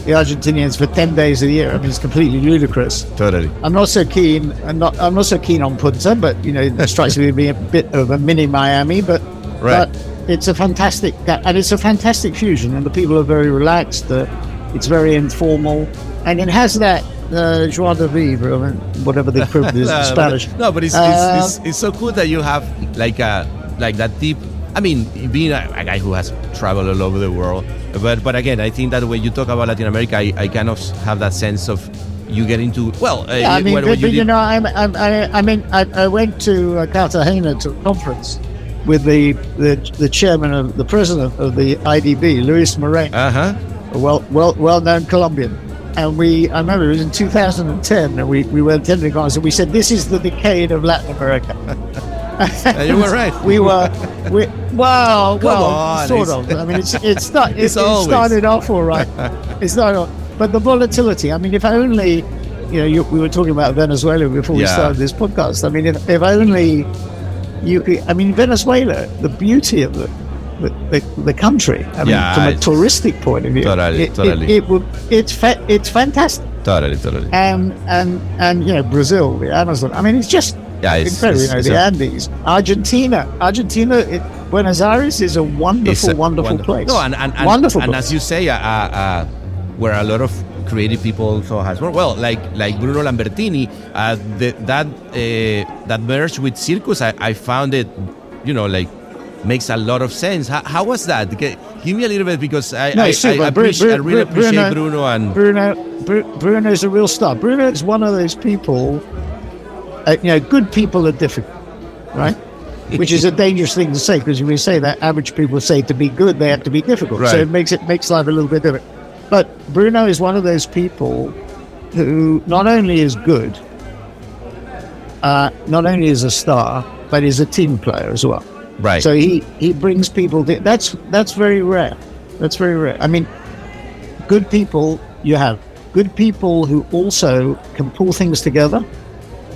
the Argentinians for ten days a year. I mean, it's completely ludicrous. totally. I'm not so keen. I'm not. I'm not so keen on Punta, but you know, it strikes me to be a bit of a mini Miami. But Right. but it's a fantastic and it's a fantastic fusion, and the people are very relaxed. Uh, it's very informal, and it has that uh, joie de vivre, whatever the equivalent is in Spanish. But, no, but it's, Uh, it's, it's, it's so cool that you have like a like that deep. I mean, being a, a guy who has traveled all over the world, but but again, I think that when you talk about Latin America, I, I kind of have that sense of you get into well. Uh, Yeah, I mean, but, when but you know, I'm, I'm, I, I mean, I, I went to uh, Cartagena to a conference with the, the the chairman of the president of the IDB, Luis Moreno, Uh-huh. a well well well known Colombian. And we, I remember it was in 2010, and we, we were attending a conference, and we said, "This is the decade of Latin America." You were right. we were, we, well, Come well, on, sort of. I mean, it's it's not. It, It's it always. started off all right. It's not, all- but the volatility. I mean, if only, you know, you, we were talking about Venezuela before we started this podcast. I mean, if, if only you could. I mean, Venezuela, the beauty of the. The, the, country, I mean, Yeah, from a touristic point of view, Totally, it, totally. It, it would, it's fa- it's fantastic, Totally, totally. and and and you know Brazil, the Amazon. I mean, it's just Yeah, it's- incredible. it's- you know, the a- Andes, Argentina, Argentina, it, Buenos Aires is a wonderful, a wonderful wonder- place. No, and and, and, wonderful. and place. as you say, uh, uh, uh, where a lot of creative people also has worked. Well, like like Bruno Lambertini, uh, the, that uh, that merge with Circus, I, I found it, you know, like makes a lot of sense. How, how was that? G- Give me a little bit because I No, I. I, Bru- appreciate, I really Bru- appreciate Bruno- Bruno and Bruno, Bru- Bruno's a real star. Bruno is one of those people. Uh, you know, good people are difficult, right? Which is a dangerous thing to say because we say that average people say to be good they have to be difficult. So it makes it makes life a little bit different. But Bruno is one of those people who not only is good, uh, not only is a star, but is a team player as well. Right. So he, he brings people. To, that's that's very rare. That's very rare. I mean, good people you have good people who also can pull things together,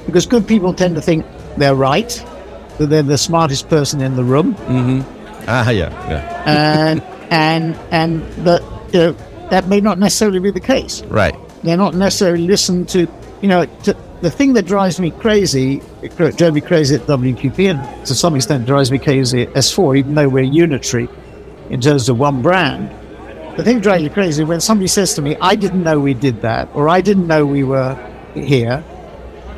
because good people tend to think they're right, that they're the smartest person in the room, ah, yeah, yeah, and and and that you know that may not necessarily be the case. right. They're not necessarily listen to, you know, to, the thing that drives me crazy, drove me crazy at WPP and to some extent drives me crazy at S4, even though we're unitary in terms of one brand. The thing that drives me crazy when somebody says to me, I didn't know we did that, or I didn't know we were here,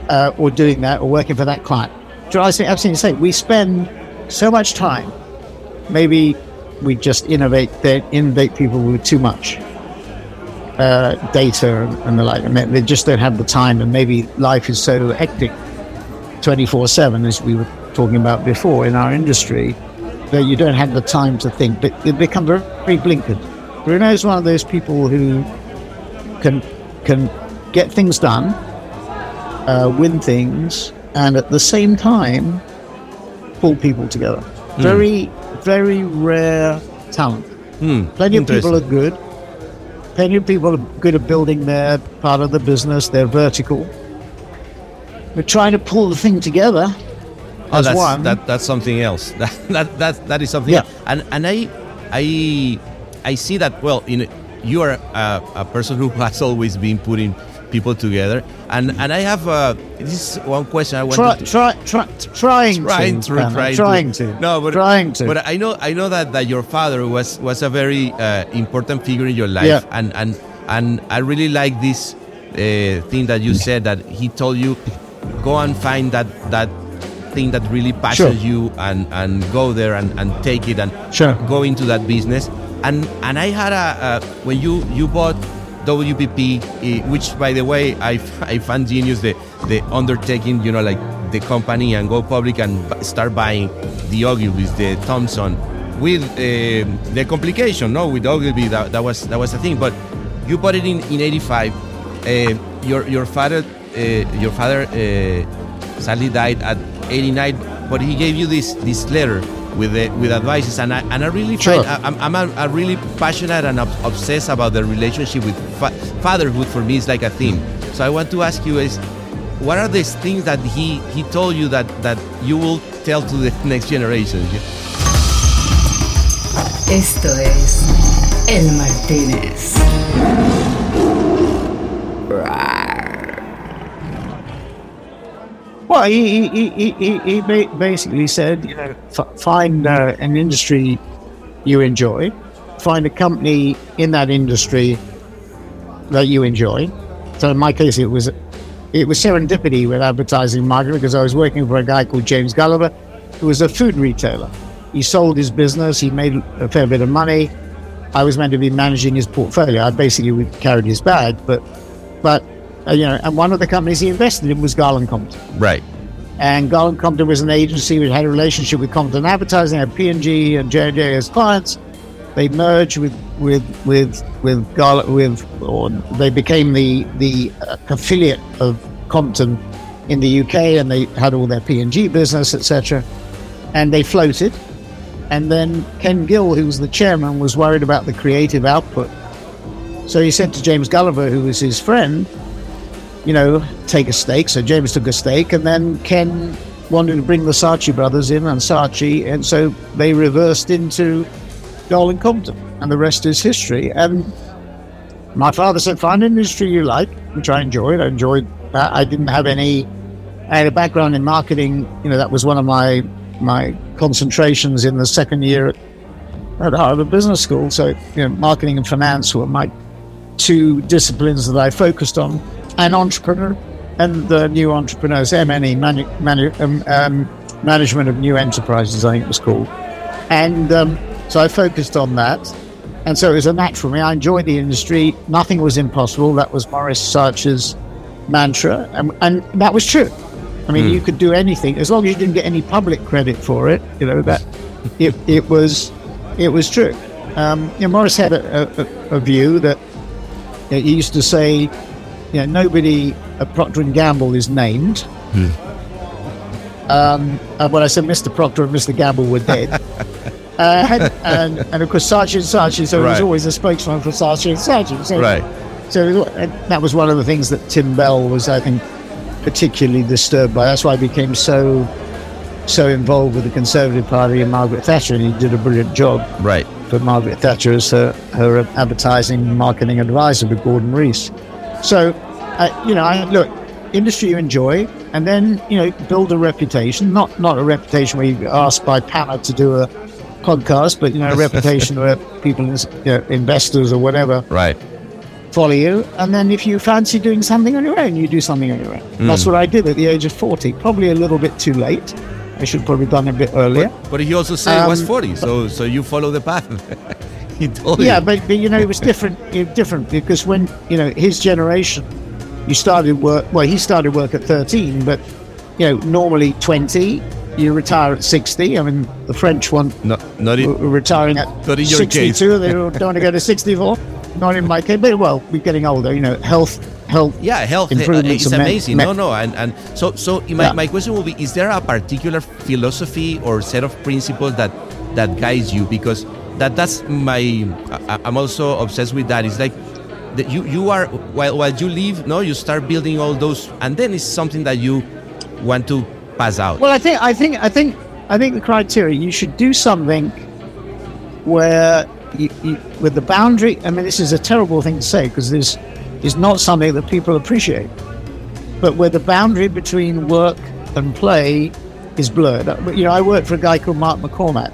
uh, or doing that, or working for that client. Drives me absolutely insane. We spend so much time, maybe we just innovate, innovate people with too much uh, data and, the like, and they, they just don't have the time, and maybe life is so hectic, twenty four seven, as we were talking about before in our industry, that you don't have the time to think. But they become very, very blinkered. Bruno is one of those people who can can get things done, uh, win things, and at the same time pull people together. Very, very rare talent. Hmm, Plenty of people are good. Of people are good at building their part of the business, their vertical. We're trying to pull the thing together Oh, that's, one. that that's something else. That that that, that is something. Yeah. else. And and I I I see that. Well, you know, you are a, a person who has always been putting people together. And and I have uh, this is one question I want try, to. try, try, trying, Trying to, to, trying, trying to, No, but trying to. But I know, I know that, that your father was was a very uh, important figure in your life, Yeah. and and and I really like this uh, thing that you said that he told you, go and find that that thing that really passions Sure. you, and and go there and, and take it and Sure. go into that business. And and I had a uh, when you you bought WPP, eh, which by the way I, I found genius the the undertaking, you know, like the company and go public and start buying the Ogilvy's, the Thompson, with uh, the complication, no, with Ogilvy that, that was that was the thing. But you bought it in in '85. Uh, your your father uh, your father sadly died at 89, but he gave you this this letter with the, with advices, and I and I really Sure. find I, I'm I'm a, a really passionate and ob- obsessed about the relationship with fa- fatherhood. For me, is like a theme. Hmm. So I want to ask you is, what are these things that he he told you that that you will tell to the next generation? Esto es El Martínez. Well, he, he, he, he, he ba- basically said, you know, f- find uh, an industry you enjoy, find a company in that industry that you enjoy. So in my case, it was it was serendipity with advertising marketing because I was working for a guy called James Gulliver, who was a food retailer. He sold his business, he made a fair bit of money. I was meant to be managing his portfolio. I basically carried his bag, but but uh, you know, and one of the companies he invested in was Garland Compton. Right. And Garland Compton was an agency which had a relationship with Compton Advertising, had P&G and J&J as clients. They merged with with with with Garland with, or they became the the uh, affiliate of Compton in the UK, and they had all their P&G business, etc. And they floated. And then Ken Gill, who was the chairman, was worried about the creative output. So he said to James Gulliver, who was his friend, you know, take a stake. So James took a stake, and then Ken wanted to bring the Saatchi brothers in and Saatchi, and so they reversed into Garland Compton, and the rest is history. And my father said, "Find an industry you like," which I enjoyed. I enjoyed that. I didn't have any. I had a background in marketing. You know, that was one of my my concentrations in the second year at, at Harvard Business School. So, you know, marketing and finance were my two disciplines that I focused on, and entrepreneur and the new entrepreneurs, M&E, manu- manu- um, um, management of new enterprises, I think it was called. And um, so I focused on that. And so it was a natural for me. I enjoyed the industry. Nothing was impossible. That was Maurice Saatchi's mantra. And, and that was true. I mean, you could do anything as long as you didn't get any public credit for it. You know that it, it was it was true. Um, you know, Morris had a, a, a view that you know, he used to say, you know, nobody at Procter and Gamble is named. Um, and when I said Mr. Procter and Mr. Gamble were dead, uh, and, and, and of course Saatchi and Saatchi, so he Right. was always a spokesman for Saatchi and Saatchi. So, Right. So that was one of the things that Tim Bell was, I think, particularly disturbed by. That's why I became so so involved with the Conservative Party and Margaret Thatcher, and he did a brilliant job Right. for Margaret Thatcher as her, her advertising marketing advisor with Gordon Reece. So, uh, you know, I, look, industry you enjoy, and then you know, build a reputation. Not not a reputation where you're asked by Panna to do a podcast, but you know, a reputation where people, you know, investors or whatever, Right. follow you. And then if you fancy doing something on your own, you do something on your own. That's what I did at the age of 40. Probably a little bit too late. I should have probably done a bit earlier. But he also said it was Um, 40, so so you follow the path. Yeah, you. but, but you know, it was different. It, different because when you know his generation, you started work. Well, he started work at thirteen, but you know, normally twenty, you retire at sixty. I mean, the French one No, not were in, were retiring at Not in your case. sixty-two. They don't want to go to sixty-four. Not in my case, but well, we're getting older. You know, health, health. yeah, health uh, improvements meant- amazing. no, no, and, and so so my, Yeah. my question will be: Is there a particular philosophy or set of principles that that guides you? Because that that's my I, I'm also obsessed with that. It's like that you you are while while you live, no, you start building all those, and then it's something that you want to pass out. Well, I think, I think, I think, I think the criteria you should do something where you, you, with the boundary. I mean, this is a terrible thing to say because this is not something that people appreciate. But where the boundary between work and play is blurred. You know, I worked for a guy called Mark McCormack.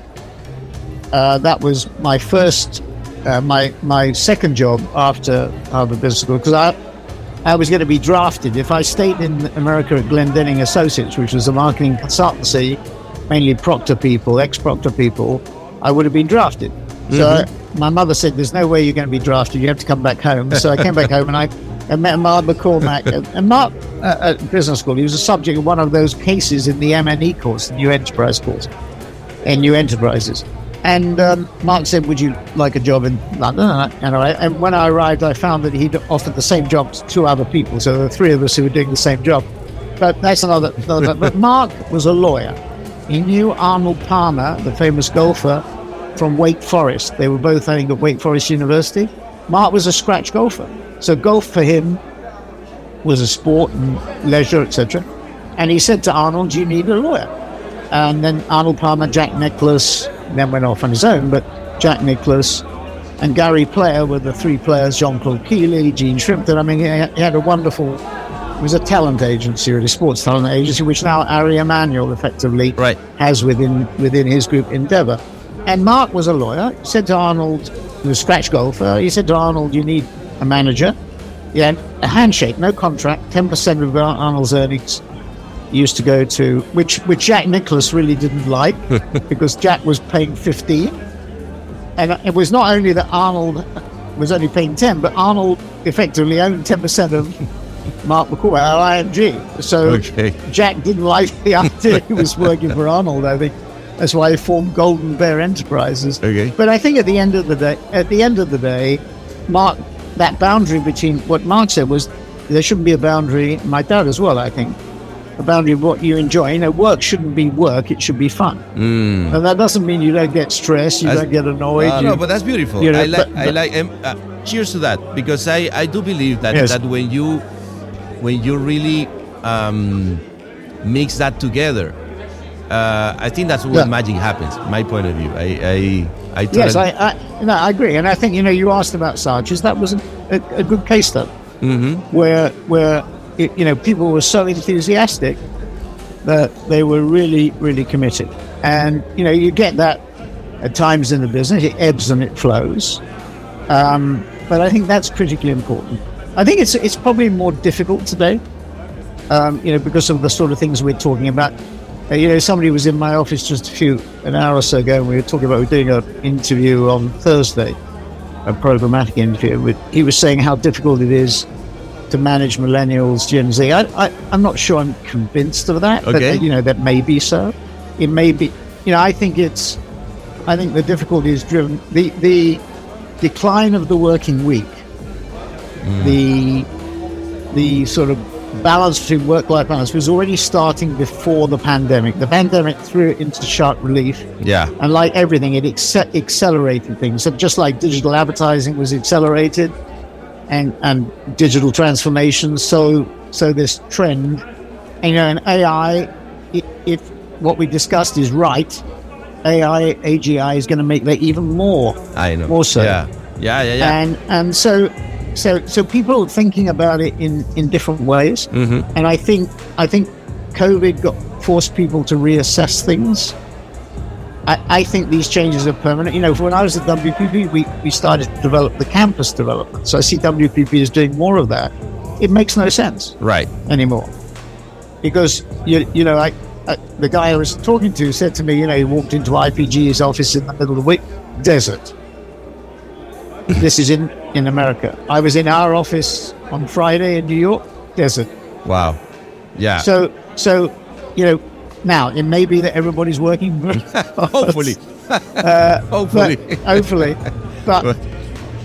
Uh, that was my first, uh, my my second job after Harvard Business School because I I was going to be drafted. If I stayed in America at Glendinning Associates, which was a marketing consultancy, mainly Procter people, ex Procter people, I would have been drafted. So I, my mother said, There's no way you're going to be drafted. You have to come back home. So I came back home and I, I met Mark McCormack. and, and Mark, uh, at business school, he was a subject of one of those cases in the MNE course, the New Enterprise course, and New Enterprises. And um, Mark said, "Would you like a job in London?" And, I, and, when I arrived, I found that he'd offered the same job to two other people. So there were three of us who were doing the same job. But that's another. another but Mark was a lawyer, he knew Arnold Palmer, the famous golfer, from Wake Forest. They were both, I think, at Wake Forest University. Mark was a scratch golfer. So golf for him was a sport and leisure, etc. And he said to Arnold, you need a lawyer. And then Arnold Palmer, Jack Nicklaus, then went off on his own, but Jack Nicklaus and Gary Player were the three players, Jean-Claude Killy, Jean Shrimpton. I mean, he had, he had a wonderful, it was a talent agency, really, sports talent agency, which now Ari Emanuel effectively Right. has within within his group Endeavor. And Mark was a lawyer. He said to Arnold, he was a scratch golfer, he said to Arnold, you need a manager. Yeah, a handshake, no contract, 10% of Arnold's earnings used to go to, which, which Jack Nicklaus really didn't like because Jack was paying 15. And it was not only that Arnold was only paying 10, but Arnold effectively owned 10% of Mark McCoy uh, at IMG. So Okay. Jack didn't like the idea he was working for Arnold, I think. That's why he formed Golden Bear Enterprises. Okay. But I think at the end of the day, at the end of the day, Mark, that boundary between what Mark said was there shouldn't be a boundary. My dad as well, I think, boundary of what you enjoy. You know, work shouldn't be work; it should be fun. Mm. And that doesn't mean you don't get stressed, you That's- don't get annoyed. No, you- no, but that's beautiful. you know, I like, but- I like. Um, uh, cheers to that because I, I do believe that Yes. that when you when you really um, mix that together, uh, I think that's where Yeah. magic happens. My point of view. I I I Yes, I, I, no, I agree, and I think you know you asked about Saatchis. That was a, a, a good case study Mhm. where where it, you know people were so enthusiastic that they were really really committed, and you know you get that at times in the business. It ebbs and it flows, um, but I think that's critically important. I think it's it's probably more difficult today, um, you know, because of the sort of things we're talking about. Uh, you know, somebody was in my office just a few an hour or so ago, and we were talking about we doing an interview on Thursday, a programmatic interview. With, he was saying how difficult it is to manage millennials, Gen Z. I, I, I'm not sure I'm convinced of that, but Okay. uh, you know that may be so. It may be. You know, I think it's. I think the difficulty is driven the the decline of the working week, the the sort of balance between work-life balance was already starting before the pandemic. The pandemic threw it into sharp relief, yeah. and like everything, it acce- accelerated things. So just like digital advertising was accelerated, and and digital transformation, so so this trend, and, you know, and AI, if what we discussed is right, AI AGI is going to make that even more I know. more so. Yeah. Yeah. Yeah. Yeah. and and so so so people are thinking about it in in different ways Mhm. and i think i think covid got forced people to reassess things I, I think these changes are permanent. You know, when I was at WPP, we, we started to develop the campus development. So I see WPP is doing more of that. It makes no sense right. anymore because you you know I, I the guy I was talking to said to me you know he walked into IPG's office in the middle of the week desert. this is in in America. I was in our office on Friday in New York, desert. Wow. Yeah. So so you know now it may be that everybody's working. hopefully. uh, hopefully. but, hopefully, but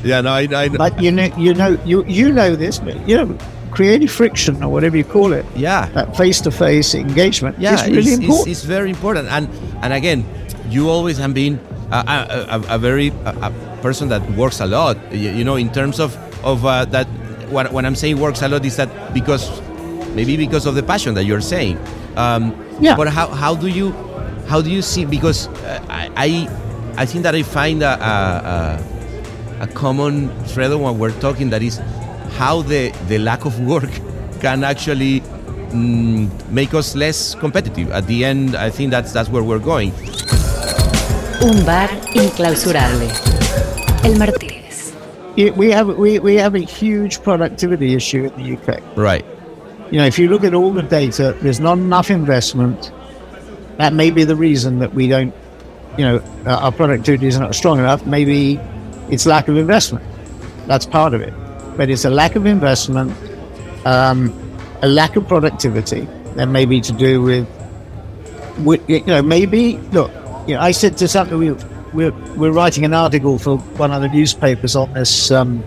yeah. No. I. I know. but you know you know you you know this, but you know creative friction or whatever you call it. yeah. That face-to-face engagement yeah, is really it's, important. It's, it's very important, and and again, you always have been a, a, a, a very a, a person that works a lot. You, you know, in terms of of uh, that. What, when I'm saying works a lot, is that because maybe because of the passion that you're saying. Um, Yeah. But how, how do you how do you see? Because uh, I, I I think that I find a, a, a, a common thread when we're talking that is how the, the lack of work can actually mm, make us less competitive. At the end, I think that's that's where we're going. Un bar inclausurable. El Martínez. We have we, we have a huge productivity issue in the UK. Right. You know, if you look at all the data, there's not enough investment. That may be the reason that we don't, you know, uh, our productivity is not strong enough. Maybe it's lack of investment. That's part of it. But it's a lack of investment, um, a lack of productivity. That may be to do with, with you know, maybe look. You know, I said to something we we're, we're writing an article for one of the newspapers on this um,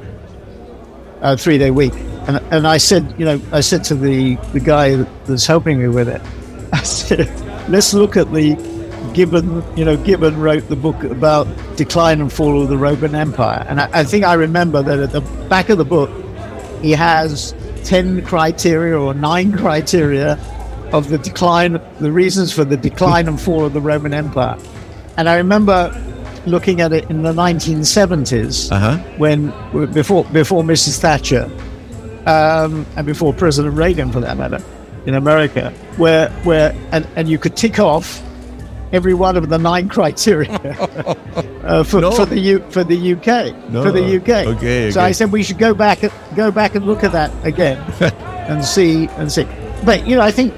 uh, three day week, and and I said, you know, I said to the the guy that's helping me with it, I said, let's look at the Gibbon. You know, Gibbon wrote the book about decline and fall of the Roman Empire, and I, I think I remember that at the back of the book, he has ten criteria or nine criteria of the decline, the reasons for the decline and fall of the Roman Empire. And I remember looking at it in the 1970s Uh-huh. when before before Mrs. Thatcher um, and before President Reagan, for that matter, in America, where where and, and you could tick off every one of the nine criteria uh, for, No. for the U, for the UK No. for the UK. Okay, So okay. I said we should go back and go back and look at that again and see and see. But you know, I think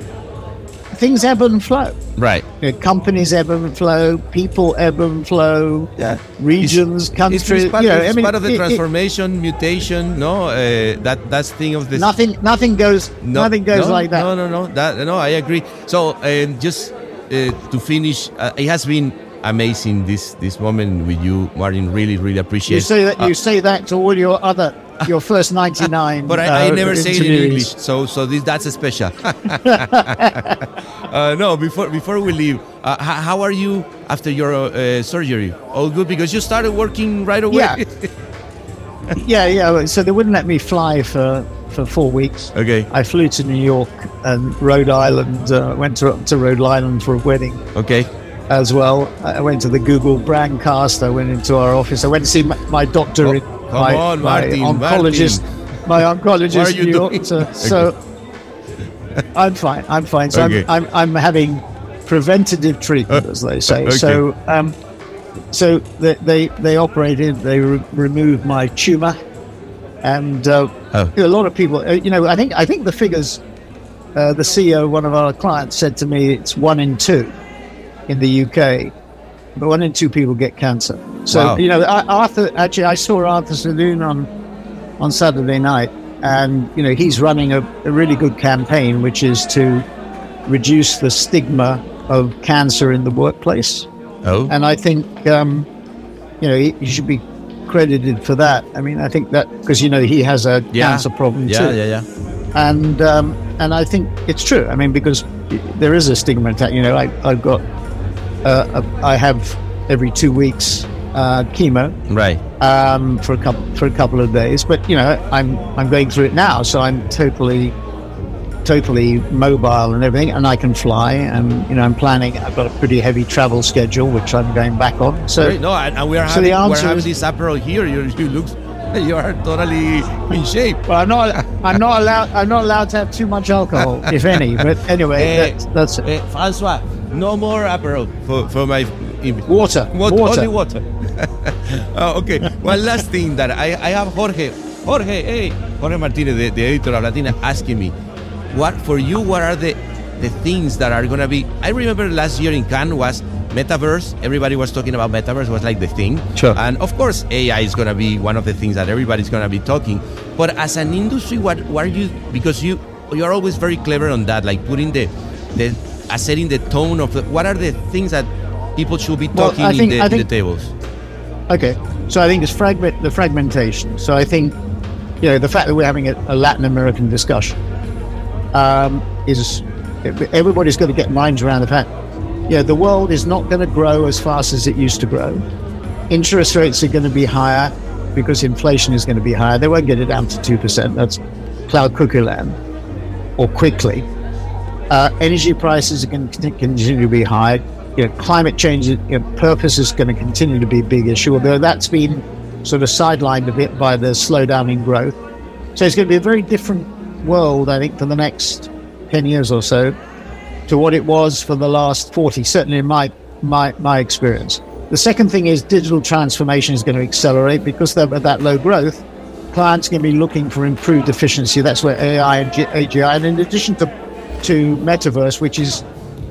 things ebb and flow. Right. You know, companies ebb and flow, people ebb and flow, Yeah. regions, It's, countries. it's part, you know, it's I mean, part of the it- it- transformation, mutation. No, uh, that that's thing of this. nothing, nothing goes, No, nothing goes no, like that. No, no, no. That no, I agree. So, um, just uh, to finish, uh, it has been amazing this this moment with you, Martin. Really, really appreciate. You say that Uh, you say that to all your other, your first ninety nine. but I, I never say it in English, so so this that's a special. uh, no, before before we leave, uh, h- how are you after your uh, surgery? All good because you started working right away. Yeah. yeah, yeah. So they wouldn't let me fly for for four weeks. okay. I flew to New York and Rhode Island. Uh, went to to Rhode Island for a wedding Okay. as well. I went to the Google Brandcast. I went into our office. I went to see my, my doctor, Oh, come my, on, my Martin, oncologist, my oncologist in you New York. So, so I'm fine. I'm fine. So Okay. I'm, I'm I'm having preventative treatment, as they say. okay. So um, so they they, they operated. They re- removed my tumor, and uh, Oh. a lot of people. Uh, you know, I think I think the figures. Uh, the CEO, of one of our clients, said to me, "It's one in two in the UK, but one in two people get cancer." So Wow. you know, I- Arthur. Actually, I saw Arthur Sadoun on on Saturday night, and you know he's running a, a really good campaign, which is to reduce the stigma of cancer in the workplace. Oh. And I think um, you know he, he should be credited for that. I mean, I think that because you know he has a yeah. cancer problem Yeah, too, yeah, yeah. and um, and I think it's true. I mean, because there is a stigma attack. You know, I, I've got uh, I have every two weeks uh, chemo Right. um, for a couple for a couple of days. But you know, I'm I'm going through it now, so I'm totally totally mobile and everything, and I can fly. And you know, I'm planning. I've got a pretty heavy travel schedule, which I'm going back on. So Great. No, and, and we are so having, the we're having is- this Aperol here. You, you look, you are totally in shape. Well, I'm not. I'm not allowed. I'm not allowed to have too much alcohol, if any. But anyway, Eh, that's, that's it. eh, Francois, no more Aperol for, for my Water, What, water. Only water. Oh, okay. One last thing that I, I have Jorge, Jorge, hey, Jorge Martinez, the, the editor of Latina, asking me, what for you? What are the the things that are gonna be? I remember last year in Cannes was metaverse. Everybody was talking about metaverse was like the thing. Sure. And of course, AI is gonna be one of the things that everybody's gonna be talking. But as an industry, what what are you? Because you you are always very clever on that, like putting the the uh, setting the tone of the, what are the things that people should be talking I think- in, the, I in the tables. Okay, so I think it's fragment the fragmentation. So I think you know the fact that we're having a, a Latin American discussion um, is everybody's got to get minds around the fact. You know, the world is not going to grow as fast as it used to grow. Interest rates are going to be higher because inflation is going to be higher. They won't get it down to two percent. That's cloud cuckoo land, or quickly. Uh, energy prices are going to continue to be high. You know, climate change you know, purpose is going to continue to be a big issue, although that's been sort of sidelined a bit by the slowdown in growth. So it's going to be a very different world, I think, for the next 10 years or so to what it was for the last 40, certainly in my, my, my experience. The second thing is digital transformation is going to accelerate because they're at that low growth. Clients are going to be looking for improved efficiency. That's where AI and AGI, and in addition to, to metaverse, which is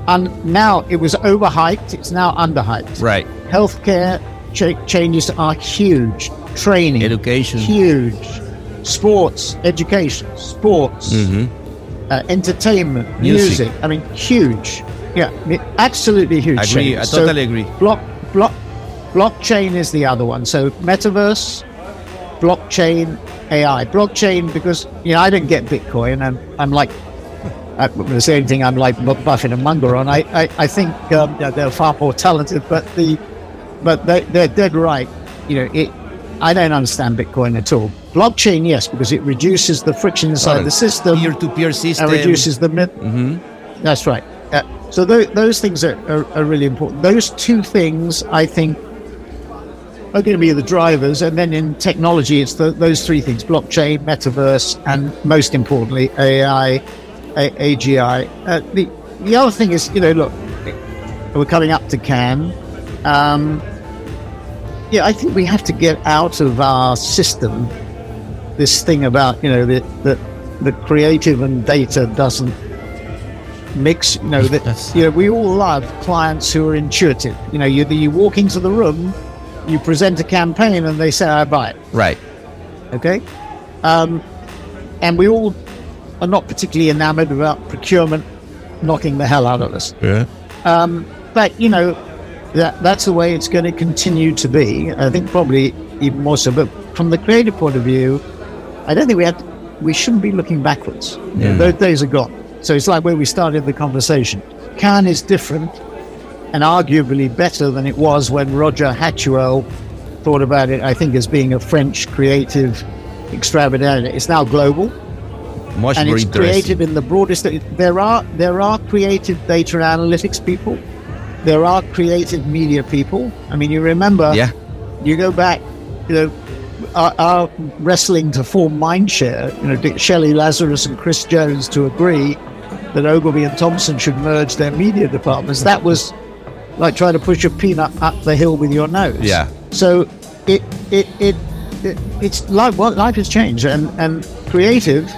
un, now it was overhyped, it's now underhyped. Right. Healthcare cha- changes are huge. Training, Education. huge. Sports, education, sports, uh, entertainment, Mm-hmm. Music. music. I mean, huge. Yeah, I mean, absolutely huge. Agree, change. I So totally agree. Block, block, blockchain is the other one. So metaverse, blockchain, AI. Blockchain because you know I don't get Bitcoin. I'm I'm like uh, the same thing I'm like Bu- Buffett and Munger on. I, I, I think um, they're far more talented, but the but they, they're dead right. You know, it. I don't understand Bitcoin at all. Blockchain, yes, because it reduces the friction inside the system Peer-to-peer system. and reduces the myth. Mm-hmm. That's right. Uh, so tho- those things are, are, are really important. Those two things, I think, are going to be the drivers. And then in technology, it's the, those three things: blockchain, metaverse, and most importantly, AI, A- AGI. Uh, the the other thing is, you know, look, we're coming up to Cannes. Um, yeah, I think we have to get out of our system this thing about you know the the, the creative and data doesn't mix. You know that Yes. you know we all love clients who are intuitive. You know, you you walk into the room, you present a campaign, and they say, "I buy it." Right. Okay, um, and we all are not particularly enamored about procurement knocking the hell out of us. Yeah. Um, but you know, that that's the way it's going to continue to be. I think probably even more so. But from the creative point of view, I don't think we had we shouldn't be looking backwards. Yeah. Those days are gone. So it's like where we started the conversation. Cannes is different and arguably better than it was when Roger Hatchuel thought about it. I think as being a French creative extravaganza. It's now global Much and it's creative in the broadest. There are there are creative data analytics people. There are creative media people. I mean, you remember? Yeah. You go back, you know, our, our wrestling to form Mindshare. You know, Dick Shelly, Lazarus, and Chris Jones to agree that Ogilvy and Thompson should merge their media departments. That was like trying to push a peanut up the hill with your nose. Yeah. So it it it, it it's life. Well, life has changed, and and creative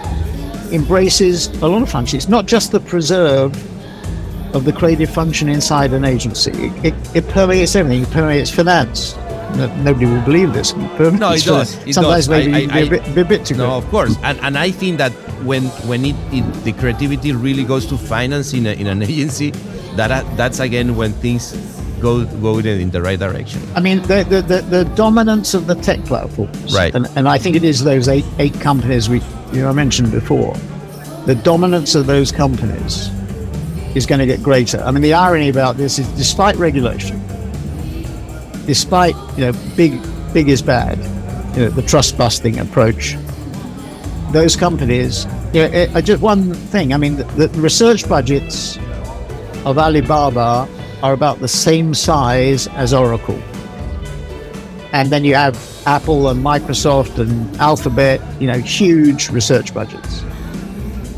embraces a lot of functions. It's not just the preserve of the creative function inside an agency. It, it, it permeates everything. It permeates finance. No, nobody will believe this. Permeates No, it does. It Sometimes does. maybe I- I- be, a bit, be a bit too No, good. of course, and and I think that when when it, it the creativity really goes to finance in a, in an agency, that that's again when things go go in, in the right direction. I mean, the, the, the, the dominance of the tech platforms, Right. And, and I think it is those eight, eight companies we you know, I mentioned before. The dominance of those companies is going to get greater. I mean, the irony about this is, despite regulation, despite you know, big big is bad, you know, the trust busting approach. Those companies, you know, it, uh, just one thing. I mean, the, the research budgets of Alibaba are about the same size as Oracle. And then you have Apple and Microsoft and Alphabet, you know, huge research budgets.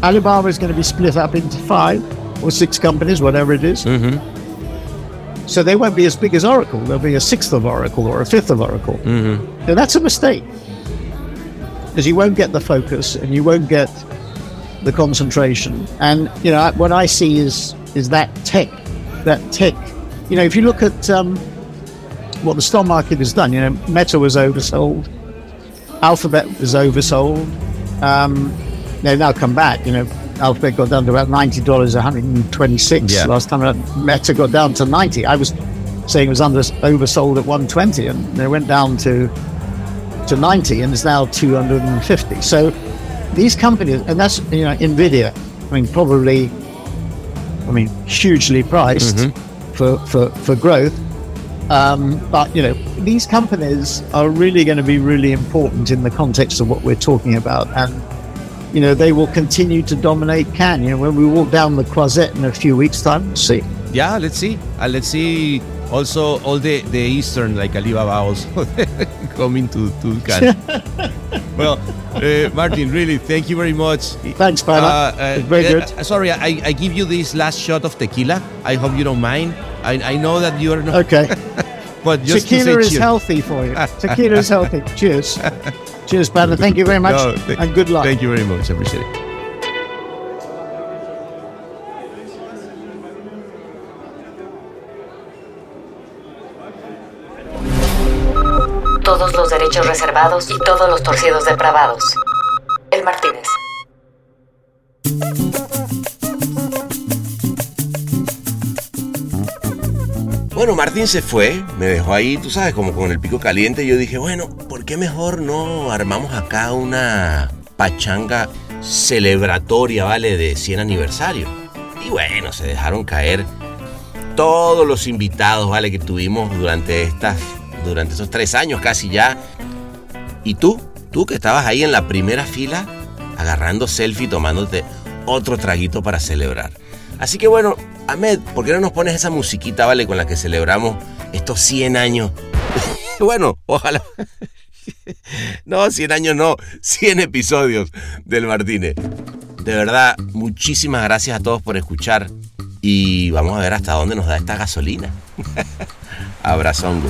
Alibaba is going to be split up into five or six companies, whatever it is. So they won't be as big as Oracle. They'll be a sixth of Oracle or a fifth of Oracle. Now, that's a mistake because you won't get the focus and you won't get the concentration. And you know what I see is is that tech, that tech. You know, if you look at um, what the stock market has done, you know, Meta was oversold, Alphabet was oversold. Um, they've now come back. You know, Alphabet got down to about ninety dollars, one hundred and twenty-six Yeah. last time. around. Meta got down to ninety. I was saying it was under oversold at one twenty, and they went down to to 90 and is now 250. So these companies, and that's, you know, NVIDIA, I mean, probably, I mean, hugely priced for, for, for growth. Um, but, you know, these companies are really going to be really important in the context of what we're talking about. And, you know, they will continue to dominate Cannes. You know, when we walk down the Croisette in a few weeks' time, we'll see. Yeah, let's see. Uh, let's see. Also, all the the Eastern like Alibaba also coming to to Cannes. well, uh, Martin, really, thank you very much. Thanks, Pana. It's very good. uh, sorry, I, I give you this last shot of tequila. I hope you don't mind. I, I know that you are not. Okay. But just Tequila is cheers. healthy for you. Tequila is healthy. Cheers. Cheers, Banner. Thank you very much. No, th- and good luck. Thank you very much. I appreciate it. Todos los derechos reservados y todos los torcidos depravados. El Martínez. Bueno, Martín se fue, me dejó ahí, tú sabes, como con el pico caliente. Yo dije, bueno, ¿por qué mejor no armamos acá una pachanga celebratoria, ¿vale? De 100 aniversario. Y bueno, se dejaron caer todos los invitados, ¿vale? Que tuvimos durante estas, durante esos tres años casi ya. Y tú, tú que estabas ahí en la primera fila, agarrando selfie, tomándote otro traguito para celebrar. Así que bueno, Ahmed, ¿por qué no nos pones esa musiquita, ¿vale? Con la que celebramos estos 100 años. bueno, ojalá. no, 100 años no, 100 episodios del Martínez. De verdad, muchísimas gracias a todos por escuchar y vamos a ver hasta dónde nos da esta gasolina. Abrazongo.